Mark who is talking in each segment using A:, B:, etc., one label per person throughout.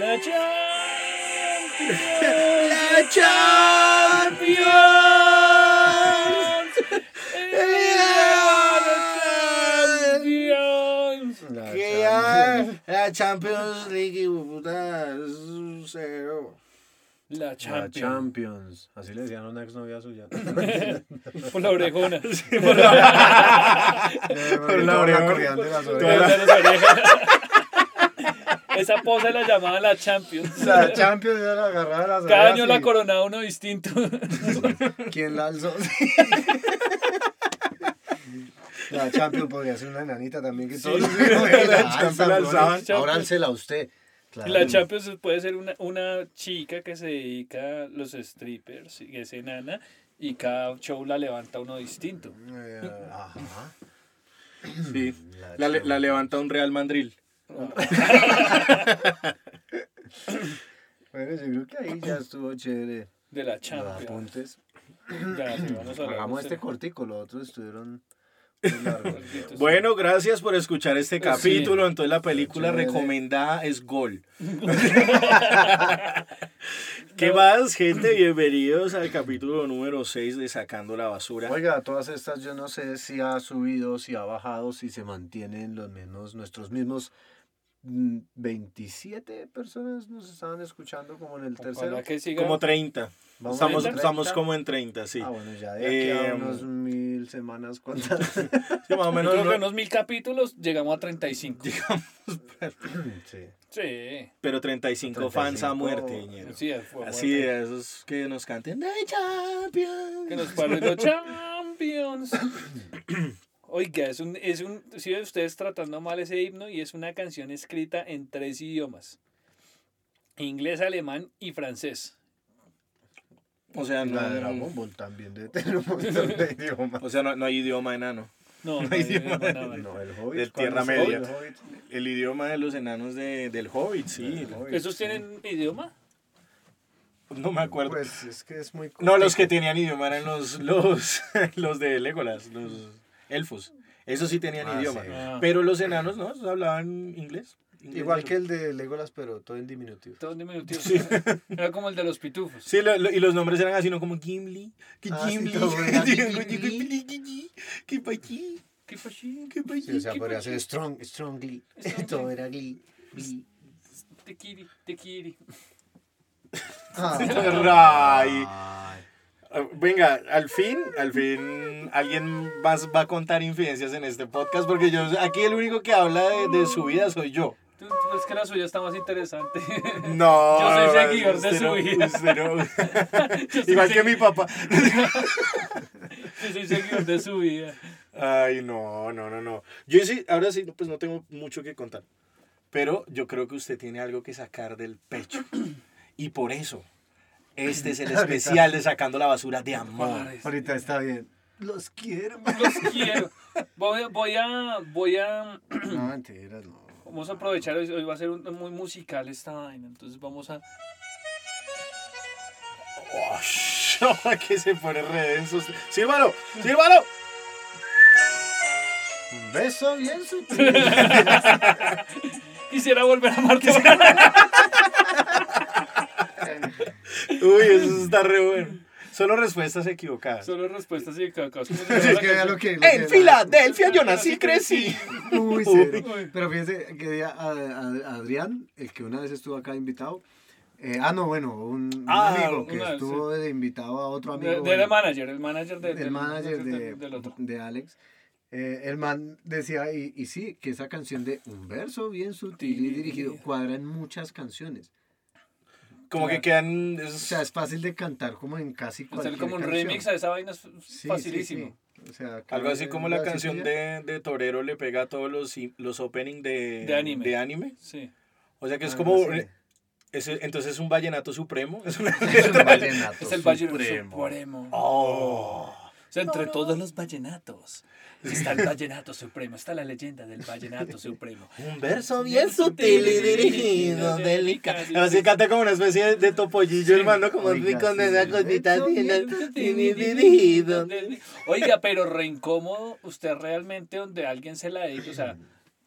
A: La Champions.
B: La Champions.
A: La
B: Que hay la Champions League, puta, es un cero.
A: La
C: La
A: Champions.
C: Champions. Así le decían a una exnovia suya.
A: Por la orejona.
C: Por la oreja.
B: corrían de las
A: Por las orejas. Esa pose la llamaban la Champions.
C: La Champions ya la agarraba de las
A: Cada año la coronaba uno distinto.
B: ¿Quién la alzó? La Champions podría ser una enanita también que todos los
C: La la alzaban.
B: Ahora alcela usted. Claro.
A: La Champions puede ser una, una chica que se dedica a los strippers, y es enana, y cada show la levanta uno distinto.
B: Eh, Ajá.
D: Sí. La, le- la levanta un Real Madrid.
B: Bueno, yo creo que ahí ya estuvo chévere.
A: De la
B: Los
A: Champions.
B: apuntes.
A: Ya, sí, vamos a
B: Hagamos este cortico, los otros estuvieron muy largos.
A: cortitos.
D: Bueno, gracias por escuchar este
A: Sí.
D: capítulo. Entonces la película
B: Chévere.
D: recomendada es Gol. ¿Qué más, gente? Bienvenidos al capítulo número 6 de Sacando la Basura.
B: Oiga, todas estas yo no sé si ha subido, si ha bajado, si se mantienen los menos, nuestros mismos 27 personas nos estaban escuchando como en el tercero.
A: Ojalá que siga.
D: Como 30.
B: Vamos
D: Estamos,
B: en 30.
D: estamos como en 30, sí.
B: Ah, bueno, ya de aquí a
D: Eh,
B: unos mil semanas, ¿cuántas?
D: Sí, más o
A: Yo
D: menos.
A: creo que
D: no-
A: en unos mil capítulos llegamos a 35.
B: sí.
A: Sí.
D: Pero 35, fans a
B: 35.
D: muerte, ñero.
A: Sí, fue
D: Así de esos que nos canten. "The Champions".
A: Que nos paren los Champions. Oiga, es un, es un, si ustedes tratando mal ese himno y es una canción escrita en tres idiomas. Inglés, alemán y francés.
D: O sea, no,
B: La de Dragon Ball también debe tener un montón de idiomas.
D: o sea, no, no hay idioma enano.
A: No, no,
D: hay
A: no,
D: idioma.
A: no, no,
B: el Hobbit.
D: Del
B: ¿cuál
D: Tierra Media.
B: el Hobbit?
D: El idioma de los enanos de, del Hobbit, sí.
B: Hobbit,
A: ¿Esos
B: sí.
A: tienen idioma?
D: No me acuerdo.
B: Pues es que es muy
D: no, los que tenían idioma eran los, los, los de Legolas, los elfos. Esos sí tenían
B: Ah,
D: idioma.
B: sí.
A: Ah.
D: Pero los enanos, ¿no? Hablaban inglés. Inglés.
B: Igual que el de Legolas, pero todo en diminutivo.
A: Todo en diminutivo. Era como el de los pitufos.
D: Sí, lo- lo- y los nombres eran así, ¿no? Como Gimli, que
B: sí,
D: Gimli, que pa' aquí,
A: ¿Qué fue así?
D: que pa'
B: Sí, o sea, podría ser strong, strongly. Todo era glee. glee.
A: Te quiere, te quiere.
B: Ah.
D: Ay. Venga, al fin, al fin, alguien más va a contar infidencias en este podcast porque yo aquí el único que habla de, de su vida soy yo.
A: Tú, tú es que la suya está más interesante.
D: No,
A: Yo soy seguidor de su
D: no-
A: vida.
D: no- Igual que mi papá.
A: Yo soy seguidor de su vida.
D: Ay, no, no, no, no. Yo sí, ahora sí, pues no tengo mucho que contar. Pero yo creo que usted tiene algo que sacar del pecho. Y por eso, este es el especial de Sacando la Basura de Amor.
B: Ahorita está bien. Los quiero.
A: Los quiero. Voy, a- voy a, voy a,
B: No, mentiras, no.
A: vamos a aprovechar, hoy, hoy va a ser un- muy musical esta vaina, entonces vamos a,
D: Oh, que se pone redenso. ¡Sírvalo! ¡Sírvalo!
B: Un beso bien sutil.
A: quisiera volver a amarte.
D: Uy, eso está re bueno. Solo respuestas equivocadas.
A: Solo respuestas. ¿Cómo se
B: Es que vea lo que. lo
D: En
B: que-
D: Filadelfia yo nací y crecí.
B: Uy.
A: Uy.
B: Pero fíjense que día a, a- Adrián, el que una vez estuvo acá invitado. eh, ah, no, bueno, un, un
D: Ah,
B: amigo que
A: una-
B: estuvo de invitado a otro amigo.
A: De, de
B: bueno,
A: el manager, el manager de,
B: del
A: del-
B: manager de,
A: del- del otro.
B: de Alex. eh, el man decía, y, y sí, que esa canción de un verso bien sutil y dirigido cuadra en muchas canciones.
D: Como que quedan. es-
B: O sea, es fácil de cantar como en casi
A: Hacer
B: cualquier
A: como un
B: canción.
A: remix a esa vaina es
B: Sí, sí,
A: facilísimo.
B: sí. O sea,
D: algo así como la canción de, de Torero le pega a todos los, los opening de,
A: De anime.
D: de anime.
A: Sí.
D: O sea que es
B: Ah,
D: como.
B: sí.
D: es- entonces es un vallenato supremo. Es una
B: Es un vallenato
A: Es el
B: supremo.
A: Supremo.
D: Oh.
A: O sea, entre todos los vallenatos está el vallenato supremo, está la leyenda del vallenato supremo.
D: Un verso bien sutil y dirigido, delicado. Así canta como una especie de, topollillo, hermano, como
B: Oiga,
D: rico de
B: sí.
D: esa cosita dirigido.
A: Oiga, pero re incómodo usted realmente donde alguien se la dedica, o sea,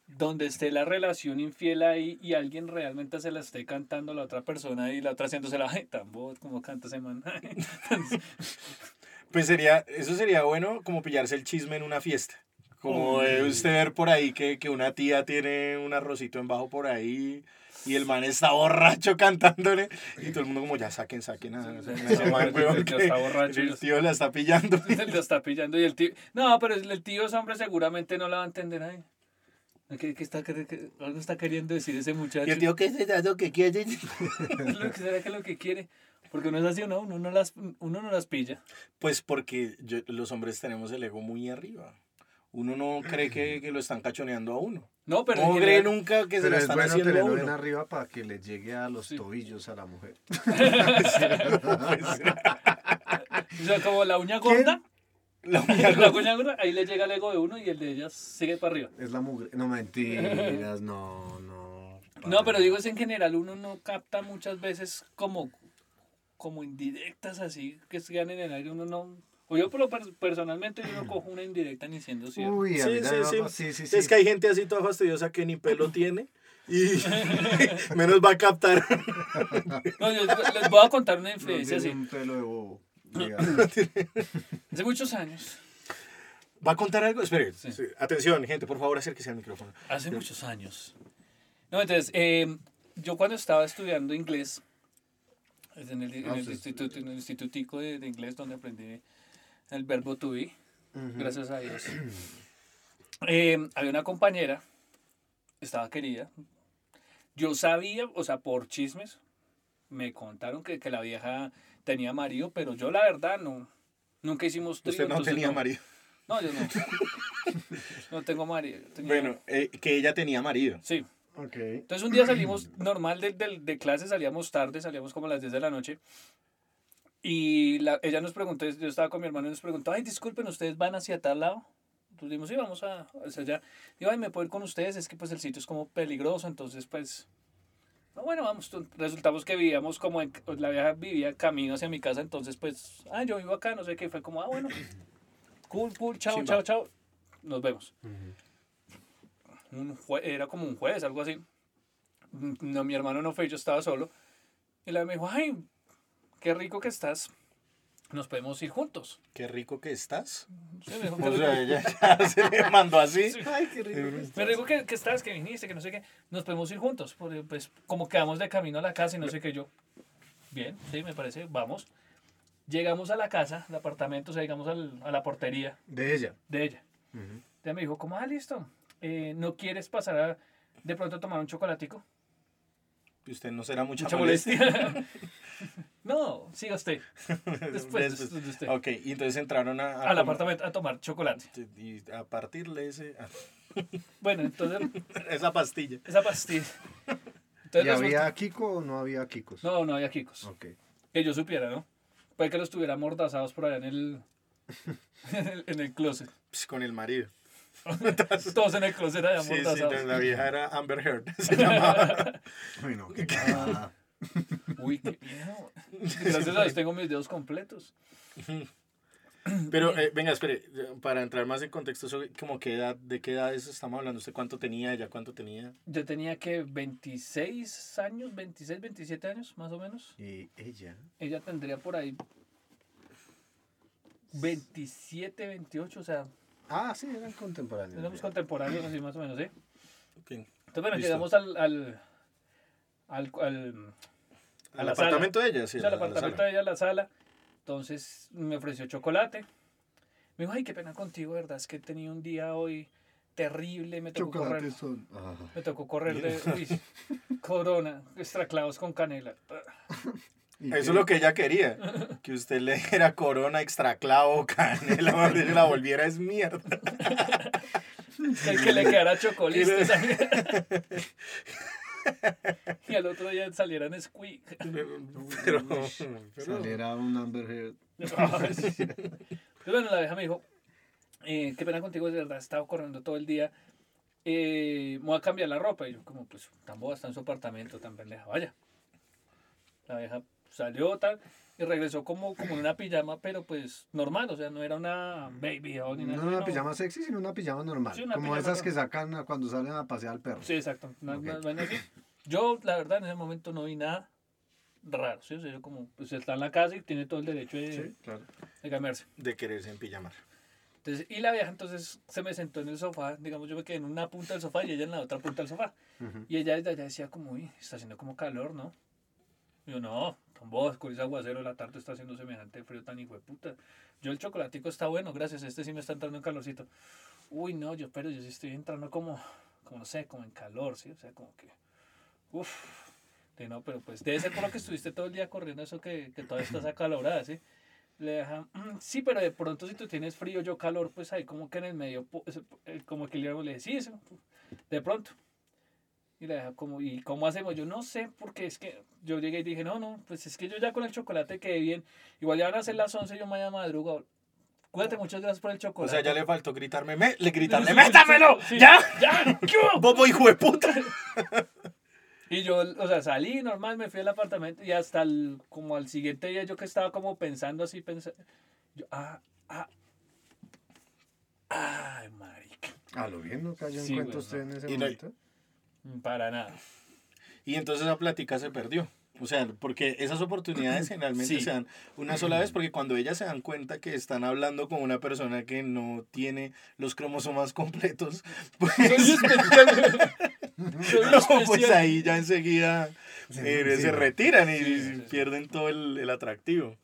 A: donde esté la relación infiel ahí y alguien realmente se la esté cantando a la otra persona y la otra haciéndose la ay, tan bobo como canta ese man.
D: Pues sería, eso sería bueno como pillarse el chisme en una fiesta. Como de usted ver por ahí que, que una tía tiene un arrocito en bajo por ahí y el man está borracho cantándole y todo el mundo como ya saquen, saquen a, ese man, weón,
A: Ya
D: que
A: está borracho y
D: el tío la está pillando.
A: lo está pillando y el tío. No, pero el el tío es hombre, seguramente no la va a entender ahí. ¿Qué, qué está, qué- algo está queriendo decir ese muchacho.
D: Y el tío, ¿qué es lo que quiere?
A: Que será que lo que quiere. Porque uno es así no, uno no las, uno no las pilla.
D: Pues porque yo- los hombres tenemos el ego muy arriba. Uno no cree que, que lo están cachoneando a uno.
A: No, pero.
D: No cree nunca que se
B: Pero
D: la
B: es
D: están
B: bueno
D: haciendo a
B: tenerlo bien
D: uno.
B: arriba para que le llegue a los
A: Sí.
B: tobillos a la mujer.
A: O sea, como la uña gorda.
D: La uña
A: La uña gorda, ahí le llega el ego de uno y el de ellas sigue para arriba.
B: Es la mujer. No mentiras, no, no.
A: No, pero digo es en general, uno no capta muchas veces como, como indirectas así que se ganen en el aire, uno no... O yo por lo per- personalmente yo no cojo una indirecta ni siendo cierto.
B: Uy, a
D: Sí, sí, sí.
B: sí, sí, sí.
D: Es que hay gente así toda fastidiosa que ni pelo tiene y menos va a captar.
A: No, yo les voy a contar una
B: No
A: influencia
B: tiene
A: así.
B: un pelo de bobo.
A: Hace muchos años,
D: ¿Va a contar algo? Espere.
A: Sí.
D: sí. Atención, gente, por favor, acérquese al micrófono.
A: hace muchos años. No, entonces, eh, yo cuando estaba estudiando inglés, en el, en
B: Ah,
A: el instituto, en el institutico de, de inglés donde aprendí el verbo to be, gracias a Dios. Eh, había una compañera, estaba querida. Yo sabía, o sea, por chismes, me contaron que, que la vieja tenía marido, pero yo la verdad no. Nunca hicimos trío,
D: Usted no tenía marido.
A: No, yo no. No tengo marido. tenía-
D: Bueno, eh, que ella tenía marido.
A: Sí.
B: Ok.
A: Entonces un día salimos normal de, de, de clase, salíamos tarde, salíamos como a las 10 de la noche. Y la- ella nos preguntó, yo estaba con mi hermano y nos preguntó, ay, disculpen, ¿ustedes van hacia tal lado? Entonces dijimos, sí, vamos a, hacia allá. Digo, ay, ¿me puedo ir con ustedes? Es que pues el sitio es como peligroso, entonces pues... No, bueno, vamos, resultamos que vivíamos como en, la vieja vivía camino hacia mi casa, entonces pues, ah, yo vivo acá, no sé qué, fue como, ah, bueno, cool, cool, chao,
D: Chimba.
A: chao, chao, nos vemos. Un jue- era como un jueves, algo así. No, mi hermano no fue, yo estaba solo. Y la me dijo, ay, qué rico que estás. Nos podemos ir juntos.
D: Qué rico que estás.
A: Sí, me dijo, "Qué
D: O
A: rico-
D: sea, ella ya se le mandó así.
A: Sí.
B: Ay, qué rico.
A: Me dijo que, que estás, que viniste, que no sé qué. Nos podemos ir juntos. Porque, pues, como quedamos de camino a la casa y no sé qué yo. Bien, sí, me parece, vamos. Llegamos a la casa, al apartamento, o sea, llegamos al- a la portería
B: De ella.
A: de ella. Ella me dijo, como, ah, listo. Eh, ¿No quieres pasar a, de pronto a tomar un chocolatico?
D: Y usted no será mucha,
A: Mucha
D: molestia.
A: molestia. no, siga usted. Después,
D: Después.
A: después de usted.
D: Ok, y entonces entraron a, a
A: Al
D: comer-
A: apartamento a tomar chocolate.
D: Y a partirle ese,
A: Bueno, entonces,
D: esa pastilla.
A: esa pastilla.
B: ¿Y
A: Entonces, resulta-
B: había Kiko o no había Kikos?
A: No, no había Kikos.
B: Ok.
A: Que yo supiera, ¿no? Puede que los tuviera amordazados por allá en el, en el, en el closet.
D: Pues, con el marido.
A: Todos en el closet allá
D: Sí, sí, la vieja era Amber Heard. Se llamaba.
B: Uy, no, qué cagada.
A: Uy, qué miedo. Gracias a Dios tengo mis dedos completos.
D: Pero, eh, venga, espere, para entrar más en contexto, sobre como qué edad, ¿de qué edades estamos hablando? ¿Usted cuánto tenía? ¿Ella cuánto tenía?
A: Yo tenía que 26 años, 26, 27 años, más o menos.
B: Y ella.
A: Ella tendría por ahí 27, 28, o sea,
B: Ah, sí, eran contemporáneos.
A: éramos contemporáneos, así más o menos, ¿sí?
D: Ok.
A: Entonces, bueno,
D: Listo.
A: llegamos al, al, al, al, A
D: ¿Al
A: la
D: apartamento de ella? Sí,
A: o sea, al apartamento
D: sala.
A: de ella, a la sala. Entonces me ofreció chocolate. Me dijo, ay, qué pena contigo, ¿verdad? Es que he tenido un día hoy terrible, me tocó correr.
B: Chocolates son. Ah.
A: Me tocó correr de uy, corona, extraclavos con canela.
B: ¿Y
D: Eso es lo que ella quería. Que usted le diera corona, extra clavo, canela, dicho, la volviera es mierda.
A: Que, que le quedara chocolate también. y al otro día salieran squeak.
D: Pero, pero-
B: Saliera un Amber Heard.
A: Pero bueno, la vieja me dijo, eh, qué pena contigo, de verdad, he estado corriendo todo el día. Eh, me voy a cambiar la ropa. Y yo como, pues, tan boba, está en su apartamento, tan pendeja. Vaya. La vieja salió tal, y regresó como, como en una pijama, pero pues normal, o sea, no era una baby doll ni
B: No
A: nada.
B: una
A: sino-
B: pijama sexy, sino una pijama normal.
A: Sí, una
B: como
A: pijama
B: esas que sacan cuando salen a pasear al perro.
A: Sí, exacto. una-
B: Ok.
A: una vaina así. Yo, la verdad, en ese momento no vi nada raro, ¿sí? O sea, yo como, pues está en la casa y tiene todo el derecho de,
B: Sí, claro.
A: de cambiarse.
D: De quererse en pijamar.
A: Entonces, y la vieja entonces se me sentó en el sofá, digamos, yo me quedé en una punta del sofá y ella en la otra punta del sofá. Y ella desde allá decía como, uy, está haciendo como calor, ¿no? Yo, no, vos, con ese aguacero la tarde está haciendo semejante frío tan hijo de puta. Yo el chocolatico está bueno, gracias, este sí me está entrando en calorcito. Uy, no, yo, pero yo sí estoy entrando como, como no sé, como en calor, ¿sí? O sea, como que, uff, de no, pero pues debe ser por lo que estuviste todo el día corriendo eso que, que todavía estás acalorada, ¿sí? Le deja, "Mm, sí, pero de pronto si tú tienes frío, yo calor, pues ahí como que en el medio, eh, como que le dije, sí, de pronto. Y le deja como, ¿y cómo hacemos? Yo no sé, porque es que yo llegué y dije, no, no, pues es que yo ya con el chocolate quedé bien. Igual ya van a ser las 11, yo mañana madruga. Cuídate, muchas gracias por el
D: O
A: chocolate.
D: sea, ya le faltó gritarme, me, le gritarle,
A: Sí,
D: ¡métamelo!
A: sí,
D: ¡Ya!
A: ¡Ya! ¿Qué hubo?
D: ¡Bobo hijo de puta!
A: Y yo, o sea, salí normal, me fui al apartamento y hasta el, como al siguiente día yo que estaba como pensando así, pensando, yo, ah, ah, ay, marica,
B: A lo bien no cayó en
A: Sí,
B: cuenta usted en ese
D: Y no-
B: momento.
A: Para nada.
D: Y entonces esa plática se perdió. O sea, porque esas oportunidades generalmente
A: Sí.
D: se dan una sola vez, porque cuando ellas se dan cuenta que están hablando con una persona que no tiene los cromosomas completos, pues,
A: Soy especial. Soy
D: no, pues ahí ya enseguida
B: Sí,
D: eh,
B: sí,
D: se
B: no.
D: retiran y
A: Sí, sí, sí.
D: pierden todo el, el atractivo.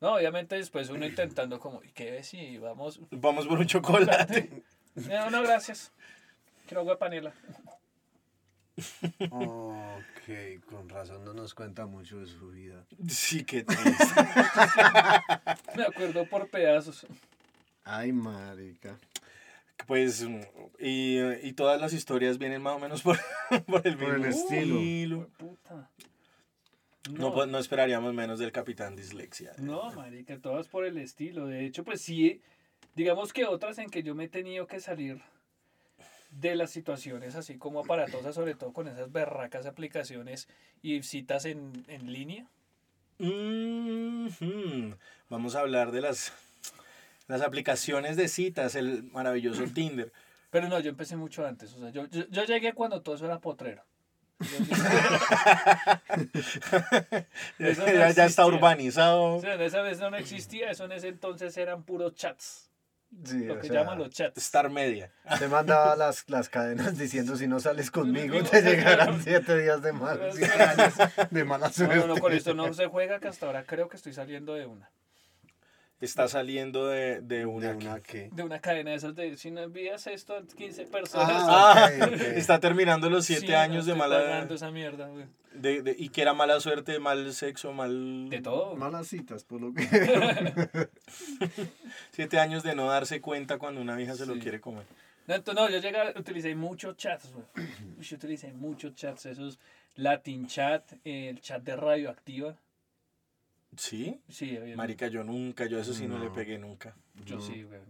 A: No, obviamente después uno intentando como, ¿y qué ves? Y vamos,
D: Vamos por un chocolate.
A: no, no, gracias. Quiero agua de panela.
B: Ok, con razón no nos cuenta mucho de su vida.
D: Sí, qué triste.
A: Me acuerdo por pedazos.
B: Ay, marica.
D: Pues, y, y todas las historias vienen más o menos por, por el
B: Por el estilo.
A: Puta.
D: No, no esperaríamos menos del capitán Dislexia.
A: No, marica, todas por el estilo. De hecho, pues sí, digamos que otras en que yo me he tenido que salir de las situaciones así como aparatosas, sobre todo con esas berracas aplicaciones y citas en, en línea.
D: Mhm. Vamos a hablar de las, las aplicaciones de citas, el maravilloso Tinder.
A: Pero no, yo empecé mucho antes. O sea, yo, yo, yo llegué cuando todo eso era potrero.
D: Ya, ya está urbanizado.
A: o sea, esa vez no existía, eso en ese entonces eran puros chats.
B: Sí,
A: Lo que
B: sea,
A: llaman los chats.
D: Star Media.
B: Te mandaba las, las cadenas diciendo si no sales conmigo te llegarán siete días de, mal, siete años de mala
A: No,
B: suerte.
A: no, no, con esto no se juega, que hasta ahora creo que estoy saliendo de una.
D: Está saliendo de, de
B: ¿De
D: una.
B: una qué?
A: De una cadena de esas de, si no envías esto a 15 personas,
B: Ah,
D: Ah,
B: ok, ok.
D: está terminando los siete
A: sí, no
D: años de
A: estoy
D: mala.
A: esa mierda, güey.
D: De, de- y que era mala suerte, mal sexo, mal.
A: De todo.
B: Malas citas, por lo que...
D: Siete años de no darse cuenta cuando una vieja se lo
A: Sí.
D: quiere comer.
A: No, entonces, no, yo llegué, utilicé muchos chats, güey. Yo utilicé muchos chats, esos Latin chat, el chat de radioactiva.
D: ¿Sí?
A: Sí, había-
D: Marica, yo nunca, yo eso sí no, le pegué nunca.
A: Yo sí, güey.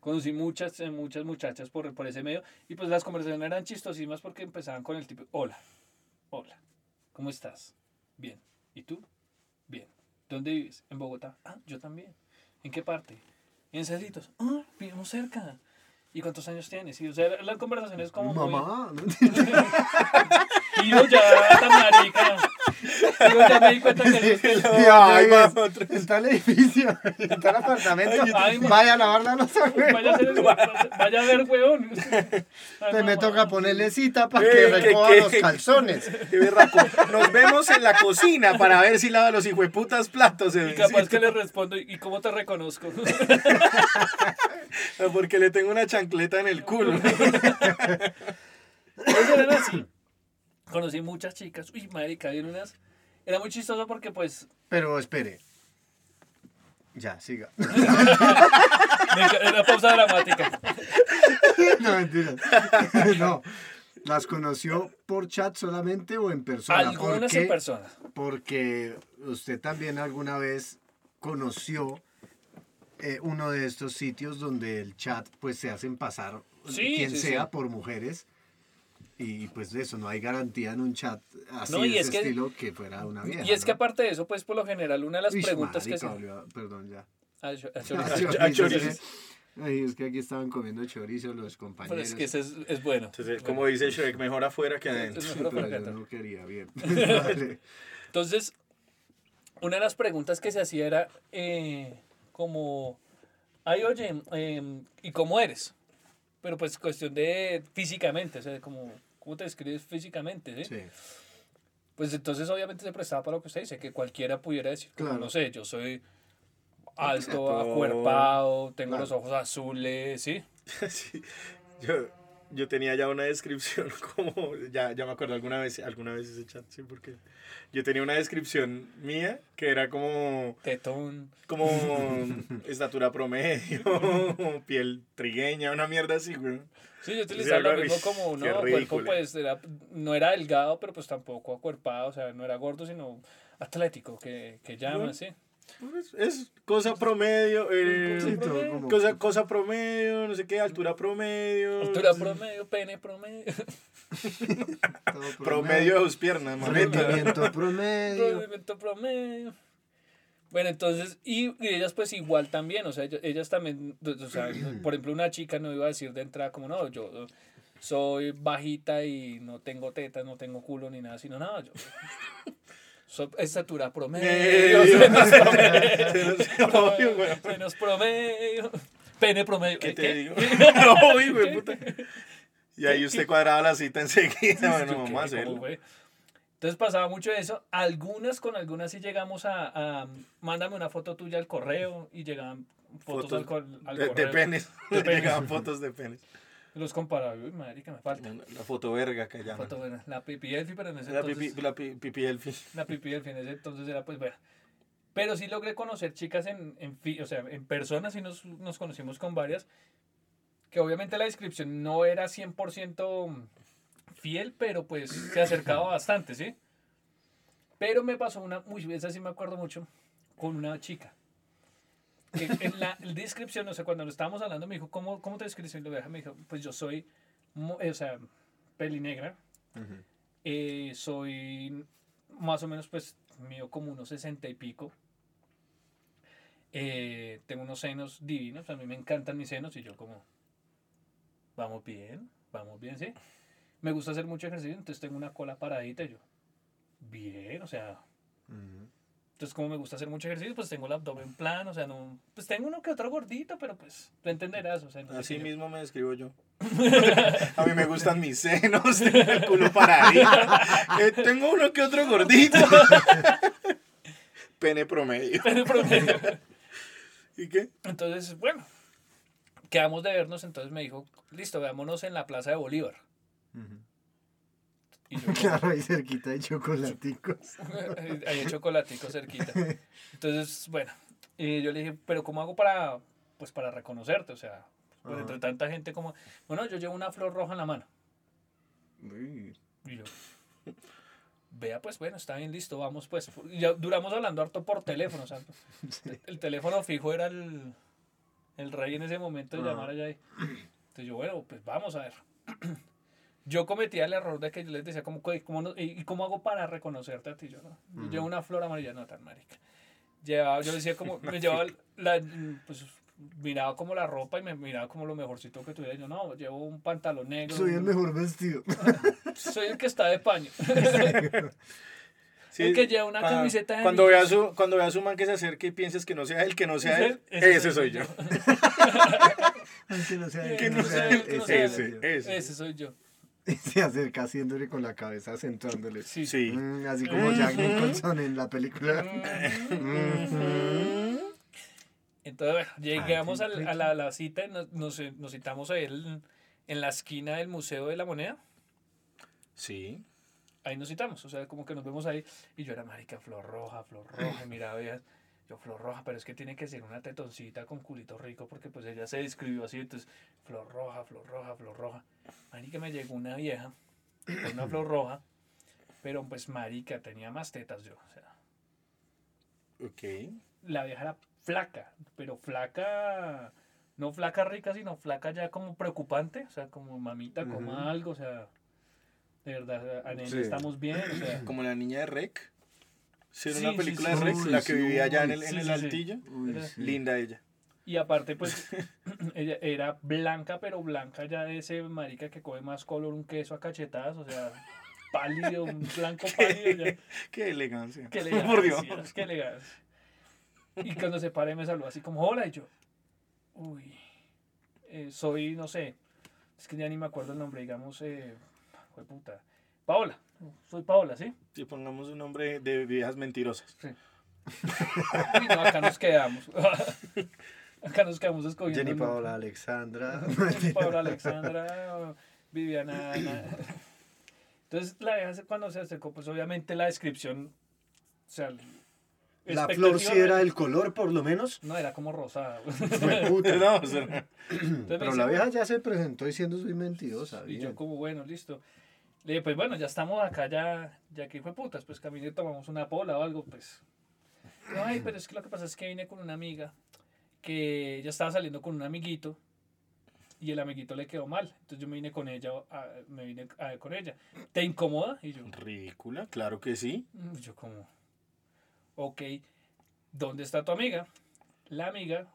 A: Conocí muchas, eh, muchas muchachas por, por ese medio y pues las conversaciones eran chistosísimas porque empezaban con el tipo, hola, hola, ¿cómo estás? Bien. ¿Y tú? Bien. ¿Dónde vives? En Bogotá. Ah, yo también. ¿En qué parte? En Cerritos. Ah, vivimos cerca. ¿Y cuántos años tienes? Y, o sea, las conversaciones como muy-
B: Mamá, ¿no?
A: Y yo ya, tan marica. Y yo ya me di cuenta que...
B: Y
D: Ay,
B: ay,
D: va,
B: es-
D: otra.
B: en tal edificio, en tal apartamento,
A: Ay,
B: vaya a lavar la loza, güey.
A: Vaya a, hacer- vaya a ver, weón. Ay,
B: Pues me toca ponerle cita para
D: Eh,
B: que recoja los calzones.
D: Qué berraco. Nos vemos en la cocina para ver si lava los hijueputas platos.
A: Y capaz que le respondo, ¿y cómo te reconozco?
D: Porque le tengo una chancleta en el culo.
A: Entonces eran así. Conocí muchas chicas. Uy, marica, había unas... Era muy chistoso porque, pues,
B: Pero espere. Ya, siga.
A: era pausa dramática.
B: No, mentira. No. ¿Las conoció por chat solamente o en persona?
A: Algunas en persona.
B: Porque usted también alguna vez conoció eh, uno de estos sitios donde el chat pues se hacen pasar
A: Sí,
B: quien
A: sí,
B: sea
A: sí.
B: por mujeres Y pues eso, no hay garantía en un chat así
A: No, y
B: de
A: es
B: ese
A: que-
B: estilo que fuera una vieja.
A: Y es que
B: ¿no?
A: aparte de eso, pues por lo general, una de las
B: Ish,
A: preguntas que
B: marica,
A: se...
B: olió a- Perdón, ya.
A: Ah,
B: A
A: chorizo.
D: a chorizo.
B: que- Ay, es que aquí estaban comiendo chorizo los compañeros.
A: Pero es que ese es, es bueno.
D: Entonces, como dice Shrek, mejor afuera que adentro.
A: Mejor
B: pero yo no quería, bien. Vale.
A: Entonces, una de las preguntas que se hacía era eh, como, ay, oye, eh, ¿y cómo eres? Pero pues cuestión de físicamente, o sea, como, ¿cómo te describes físicamente? ¿sí?
B: Sí.
A: Pues entonces obviamente se prestaba para lo que usted dice, que cualquiera pudiera decir, como,
B: Claro.
A: no sé, yo soy alto, acuerpado, tengo
B: Claro.
A: los ojos azules, ¿sí?
D: Sí, yo, yo tenía ya una descripción como, ya, ya me acuerdo alguna vez, alguna vez ese chat, sí, porque yo tenía una descripción mía que era como,
A: Tetón.
D: como estatura promedio, piel trigueña, una mierda así, güey.
A: Sí, yo
D: Sí,
A: utilizaba lo mismo como,
D: qué
A: ¿no? Cuerpo, pues, era, no era delgado, pero pues tampoco acuerpado, o sea, no era gordo, sino atlético, que, que llaman,
D: Bueno.
A: sí.
D: Es, es cosa promedio, eh,
B: Sí, todo como-
D: cosa, cosa promedio, no sé qué, altura promedio.
A: Altura promedio, pene promedio,
D: Promedio de dos piernas, mamita.
B: Rendimiento promedio.
A: movimiento promedio. Bueno, entonces, y, y ellas pues igual también, o sea, ellas, también, o sea, por ejemplo, una chica no iba a decir de entrada como, no, yo soy bajita y no tengo tetas, no tengo culo ni nada, sino, no, yo soy estatura promedio, senos
D: se nos- obvio, güey.
A: promedio, promedio, pene promedio.
D: ¿Qué
A: ¿eh,
D: te digo? no, güey, puta. Y ahí usted cuadraba la cita enseguida. Bueno.
A: Entonces pasaba mucho eso. Algunas con algunas sí llegamos a, a mándame una foto tuya al correo y llegaban fotos, al, al
D: de, de
A: correo.
D: penes.
A: De penes.
D: Llegaban fotos de penes.
A: Los comparaba. Uy, madre, que me falta.
D: La foto verga que llaman.
A: Foto buena. La pipi elfi, pero en ese
D: La
A: entonces...
D: pipi, la pi- pipi elfi.
A: La pipi elfi en ese entonces era pues buena. Pero sí logré conocer chicas en, en fi- o sea, en persona, sí nos, nos conocimos con varias, que obviamente la descripción no era 100% fiel, pero pues se acercaba bastante, ¿sí? Pero me pasó una, muy, esa sí me acuerdo mucho, con una chica. Que en la descripción, o sea, cuando lo estábamos hablando, me dijo, ¿cómo, cómo te describes? Y lo vieja me dijo, pues yo soy, eh, o sea, peli negra, eh, soy más o menos, pues, mío como unos 60 y pico. Eh, tengo unos senos divinos, a mí me encantan mis senos y yo como, vamos bien, vamos bien, ¿sí? Me gusta hacer mucho ejercicio, entonces tengo una cola paradita y yo, bien, o sea, entonces como me gusta hacer mucho ejercicio, pues tengo el abdomen plano, o sea, no, pues tengo uno que otro gordito, pero pues, tú entenderás, o sea, no
D: Así
A: yo-
D: mismo me describo yo. A mí me gustan mis senos, tengo el culo paradito. Eh, tengo uno que otro gordito. Pene promedio.
A: Pero promedio.
D: ¿Y qué?
A: Entonces, bueno, quedamos de vernos, entonces me dijo, listo, veámonos en la Plaza de Bolívar. Y yo,
B: Claro, ahí cerquita hay chocolaticos.
A: hay un chocolatico cerquita. Entonces, bueno, y yo le dije, pero ¿cómo hago para, pues, para reconocerte? O sea, pues, entre tanta gente como, bueno, yo llevo una flor roja en la mano.
B: Uy,
A: Y yo, vea, pues bueno, está bien, listo, vamos pues. Ya duramos hablando harto por teléfono, o sea, el teléfono fijo era el, el rey en ese momento de llamar allá. y- Entonces yo, bueno, pues vamos a ver. Yo cometía el error de que yo les decía, ¿cómo, cómo no- y, y cómo hago para reconocerte a ti? Yo, no, yo llevo una flor amarilla, no tan marica. Llevaba, yo decía como, me llevaba la, pues miraba como la ropa y me miraba como lo mejorcito que tuviera. Yo, no, llevo un pantalón negro.
B: Soy el mejor vestido.
A: soy el que está de paño.
D: Sí,
A: el que lleva una camiseta de
D: Cuando vea, su, cuando vea su man que se acerque y pienses que no sea él, que no sea
A: Ese-
D: él,
A: ese
D: ese,
A: soy yo.
B: que no sea él. Ese soy yo. Y se acerca haciéndole con la cabeza, centrándole.
A: Sí.
D: Sí.
B: Mm, así como Jack Nicholson en la película.
A: Entonces, bueno, llegamos
B: Ah,
A: al-
B: sí,
A: a la, la cita, y nos, nos, nos citamos a él en la esquina del Museo de la Moneda.
D: Sí.
A: Ahí nos citamos, o sea, como que nos vemos ahí. Y yo era marica, flor roja, flor roja. y Miraba, veía, yo flor roja, pero es que tiene que ser una tetoncita con culito rico, porque pues ella se describió así. Entonces, flor roja, flor roja, flor roja. Marica, me llegó una vieja con una flor roja, pero pues marica, tenía más tetas yo. O sea,
D: Ok.
A: la vieja era flaca, pero flaca, no flaca rica, sino flaca ya como preocupante, o sea, como mamita, coma
B: Ujú.
A: algo, o sea, De verdad, Anel,
B: Sí.
A: estamos bien. O sea,
D: Como la niña de Rec. Sí, era
A: Sí,
D: una película
A: sí,
D: de
B: sí.
D: la que vivía allá en el, en el
A: sí, sí.
D: altillo.
B: Uy.
D: Linda ella.
A: y aparte, pues, ella era blanca, pero blanca ya de ese marica que come más color un queso a cachetadas. O sea, pálido, un blanco pálido. Ya.
D: Qué elegancia.
A: Qué
D: Por Dios.
A: elegancia, qué elegancia. Y cuando se para y me saludó así como, hola, y yo, uy, eh, soy, no sé, es que ya ni me acuerdo el nombre, digamos, eh, fue puta, Paola, soy Paola, ¿sí?
D: Si pongamos un nombre de viejas mentirosas.
A: Uy, no, acá nos quedamos. acá nos quedamos escogiendo.
B: Jenny. Paola Alexandra.
A: Paola Alexandra, Viviana. Ana. Entonces, la vieja cuando se acercó, pues obviamente la descripción, o sea,
B: La flor sí era del color, por lo menos.
A: No, era como rosada.
B: Fue puta.
D: No, o sea,
A: Entonces me
B: Pero
A: dice,
B: la vieja ya se presentó diciendo soy mentirosa.
A: Y yo como, bueno, listo. Le dije, pues bueno, ya estamos acá, ya, ya que fue putas, pues caminé y tomamos una pola o algo, pues. No, ay, pero es que lo que pasa es que vine con una amiga que ella estaba saliendo con un amiguito y el amiguito le quedó mal. Entonces yo me vine con ella, a- me vine a- con ella. ¿Te incomoda? Y yo,
D: ridícula, claro que sí.
A: mm, yo como, ok, ¿dónde está tu amiga? La amiga,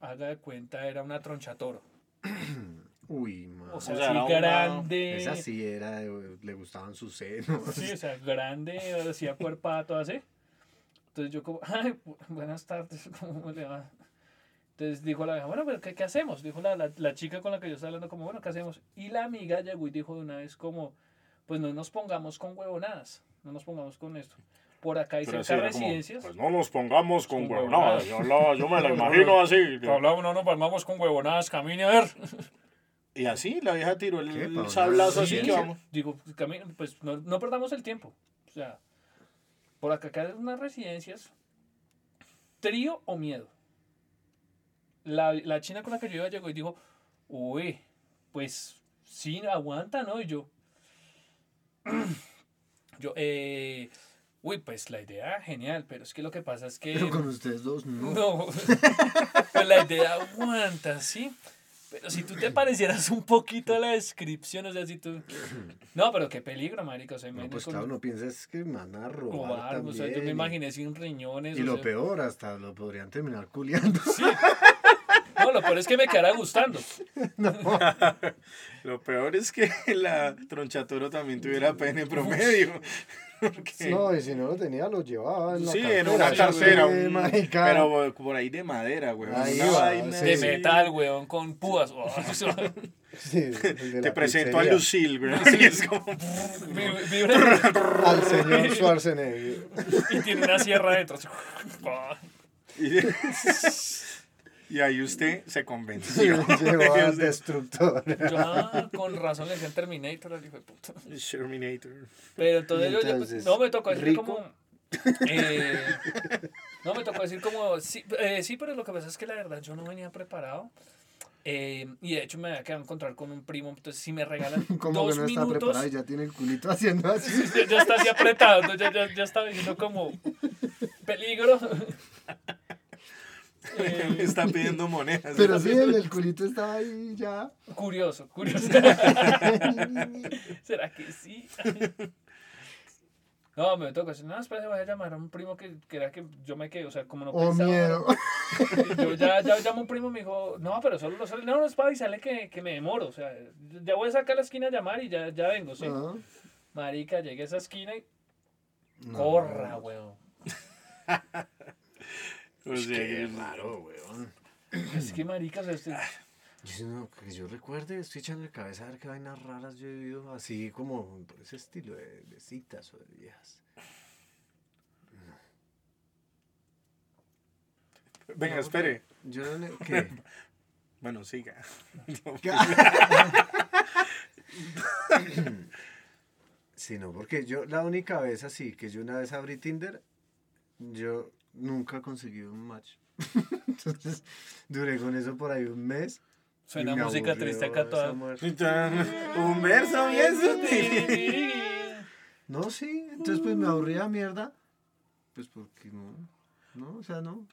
A: haga de cuenta, era una tronchatoro.
B: Uy, man.
A: O sea,
D: sea,
A: así
D: era una-
A: grande.
B: Esa sí era, eh, le gustaban sus senos.
A: Sí, o sea, grande, hacía cuerpada, todo así. Entonces yo como, ay, bu- buenas tardes, ¿cómo le va? Entonces dijo la vieja, bueno, pero ¿qué, qué hacemos? Dijo la, la, la chica con la que yo estaba hablando como, bueno, ¿qué hacemos? Y la amiga llegó y dijo de una vez como, pues no nos pongamos con huevonadas, no nos pongamos con esto. Por acá hay cerca
C: era como,
A: residencias.
C: Pues no nos pongamos con
A: Con
C: huevonadas.
A: huevonadas.
C: Yo, la- yo me la imagino así.
A: Hablamos, no nos pongamos con huevonadas, camine a ver.
D: Y así la vieja tiró el, el
B: ¿Para una
D: sablazo así que vamos.
A: Digo, camine, pues no, no perdamos el tiempo. O sea, por acá hay unas residencias, trío o miedo. La, la china con la que yo iba llegó y dijo, uy, pues sí, aguanta, ¿no? Y yo, yo, eh, uy, pues la idea genial, pero es que lo que pasa es que...
B: Pero con ustedes dos, no.
A: No, pues la idea aguanta, ¿sí? Pero si tú te parecieras un poquito a la descripción, o sea, si tú... No, pero qué peligro, marica, o sea,
B: No, pues
A: con
B: claro, no piensas que me van a robar,
A: robar, o sea, yo me
B: también.
A: imaginé sin riñones.
B: Y
A: o
B: lo
A: sea,
B: peor, hasta lo podrían terminar culiando.
A: Sí. No, lo peor es que me quedara gustando.
D: Lo peor es que la tronchatoro también tuviera pene promedio. Porque-
B: No, y si no lo tenía, lo llevaba en la
D: sí,
B: cartera.
D: en una
B: sí,
D: cartera, un- pero por ahí de madera, güey.
B: Ahí
D: Una
B: va,
D: vaina
B: sí.
A: De metal, weón, con púas. Oh,
B: Sí,
D: Te presento a. Lucille, güey. Y es como-
B: Al señor Schwarzenegger.
A: y tiene una sierra dentro.
D: Y, ahí usted se convenció.
B: Llegó al destructor.
A: Yo, ah, con razón le decían Terminator al hijo de puta.
D: Terminator.
A: Pero entonces,
B: Y
A: yo- yo,
B: entonces,
A: no me tocó decir
B: ¿rico?
A: como. eh, no me tocó decir como. Sí, eh, sí, pero lo que pasa es que la verdad yo no venía preparado. eh, y de hecho me había quedado a encontrar con un primo. Entonces, si me regalan
B: Como que
A: dos
B: no está
A: minutos.
B: preparado y ya tiene el culito haciendo así.
A: Ya, ya está así apretado. entonces Ya, ya, ya estaba diciendo como. Peligro.
D: Me está pidiendo monedas.
B: Pero sí, el, el culito estaba ahí ya.
A: curioso, curioso. ¿Será que sí? No, me toca decir, no, espera, voy a llamar a un primo que, que era que yo me quedé, o sea, como no
B: Oh,
A: pensaba.
B: miedo.
A: Yo ya, ya llamo a un primo y me dijo, no, pero solo, solo no, no es para avisarle que, que me demoro, o sea, ya voy a sacar la esquina a llamar y ya, ya vengo, ¿sí? Marica, llegué a esa esquina y
B: no.
A: corra, weón.
D: O sea,
B: Qué
D: que-
B: raro, weón.
A: Es que, marica, o sea, este-
B: Yo, no, que yo recuerde, estoy echando de cabeza a ver qué vainas raras yo he vivido así como por ese estilo de, de citas o de viejas.
D: Venga, espere.
B: Yo no le- ¿qué?
D: Bueno, siga.
B: Sí, no, porque yo la única vez así que yo una vez abrí Tinder, yo nunca conseguí un match. Entonces duré con eso por ahí un mes.
A: suena
B: me
A: música triste acá toda.
D: Un verso bien sutil.
B: No, sí, entonces pues me aburría mierda. Pues porque no, no, o sea, no.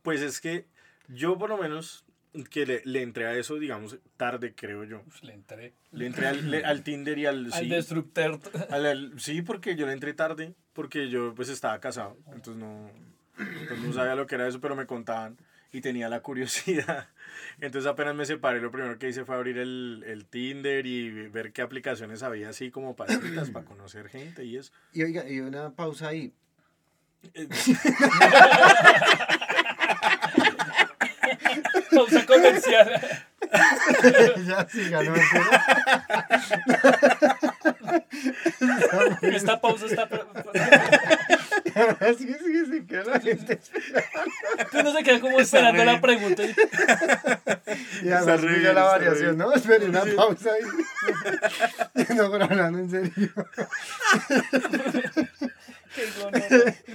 D: Pues es que yo por lo menos que le, le entré a eso, digamos, tarde, creo yo.
A: Uf, le entré.
D: Le entré al, le- al Tinder y al...
A: Al
D: sí,
A: destructor.
D: al- al- sí, porque yo le entré tarde, porque yo pues estaba casado, entonces no, entonces no sabía lo que era eso, pero me contaban y tenía la curiosidad. Entonces apenas me separé, lo primero que hice fue abrir el, el Tinder y ver qué aplicaciones había así como para para conocer gente y eso.
B: Y oiga, y una pausa ahí.
A: Pausa comercial.
B: ya siga, no
A: Esta pausa está.
B: Así que sí, sí, que la gente.
A: Uno se queda como esperando la pregunta. y-
B: Y además
D: re
B: pilla
D: bien,
B: la variación. ¿no? Espere una pausa ahí. no, pero hablando en serio.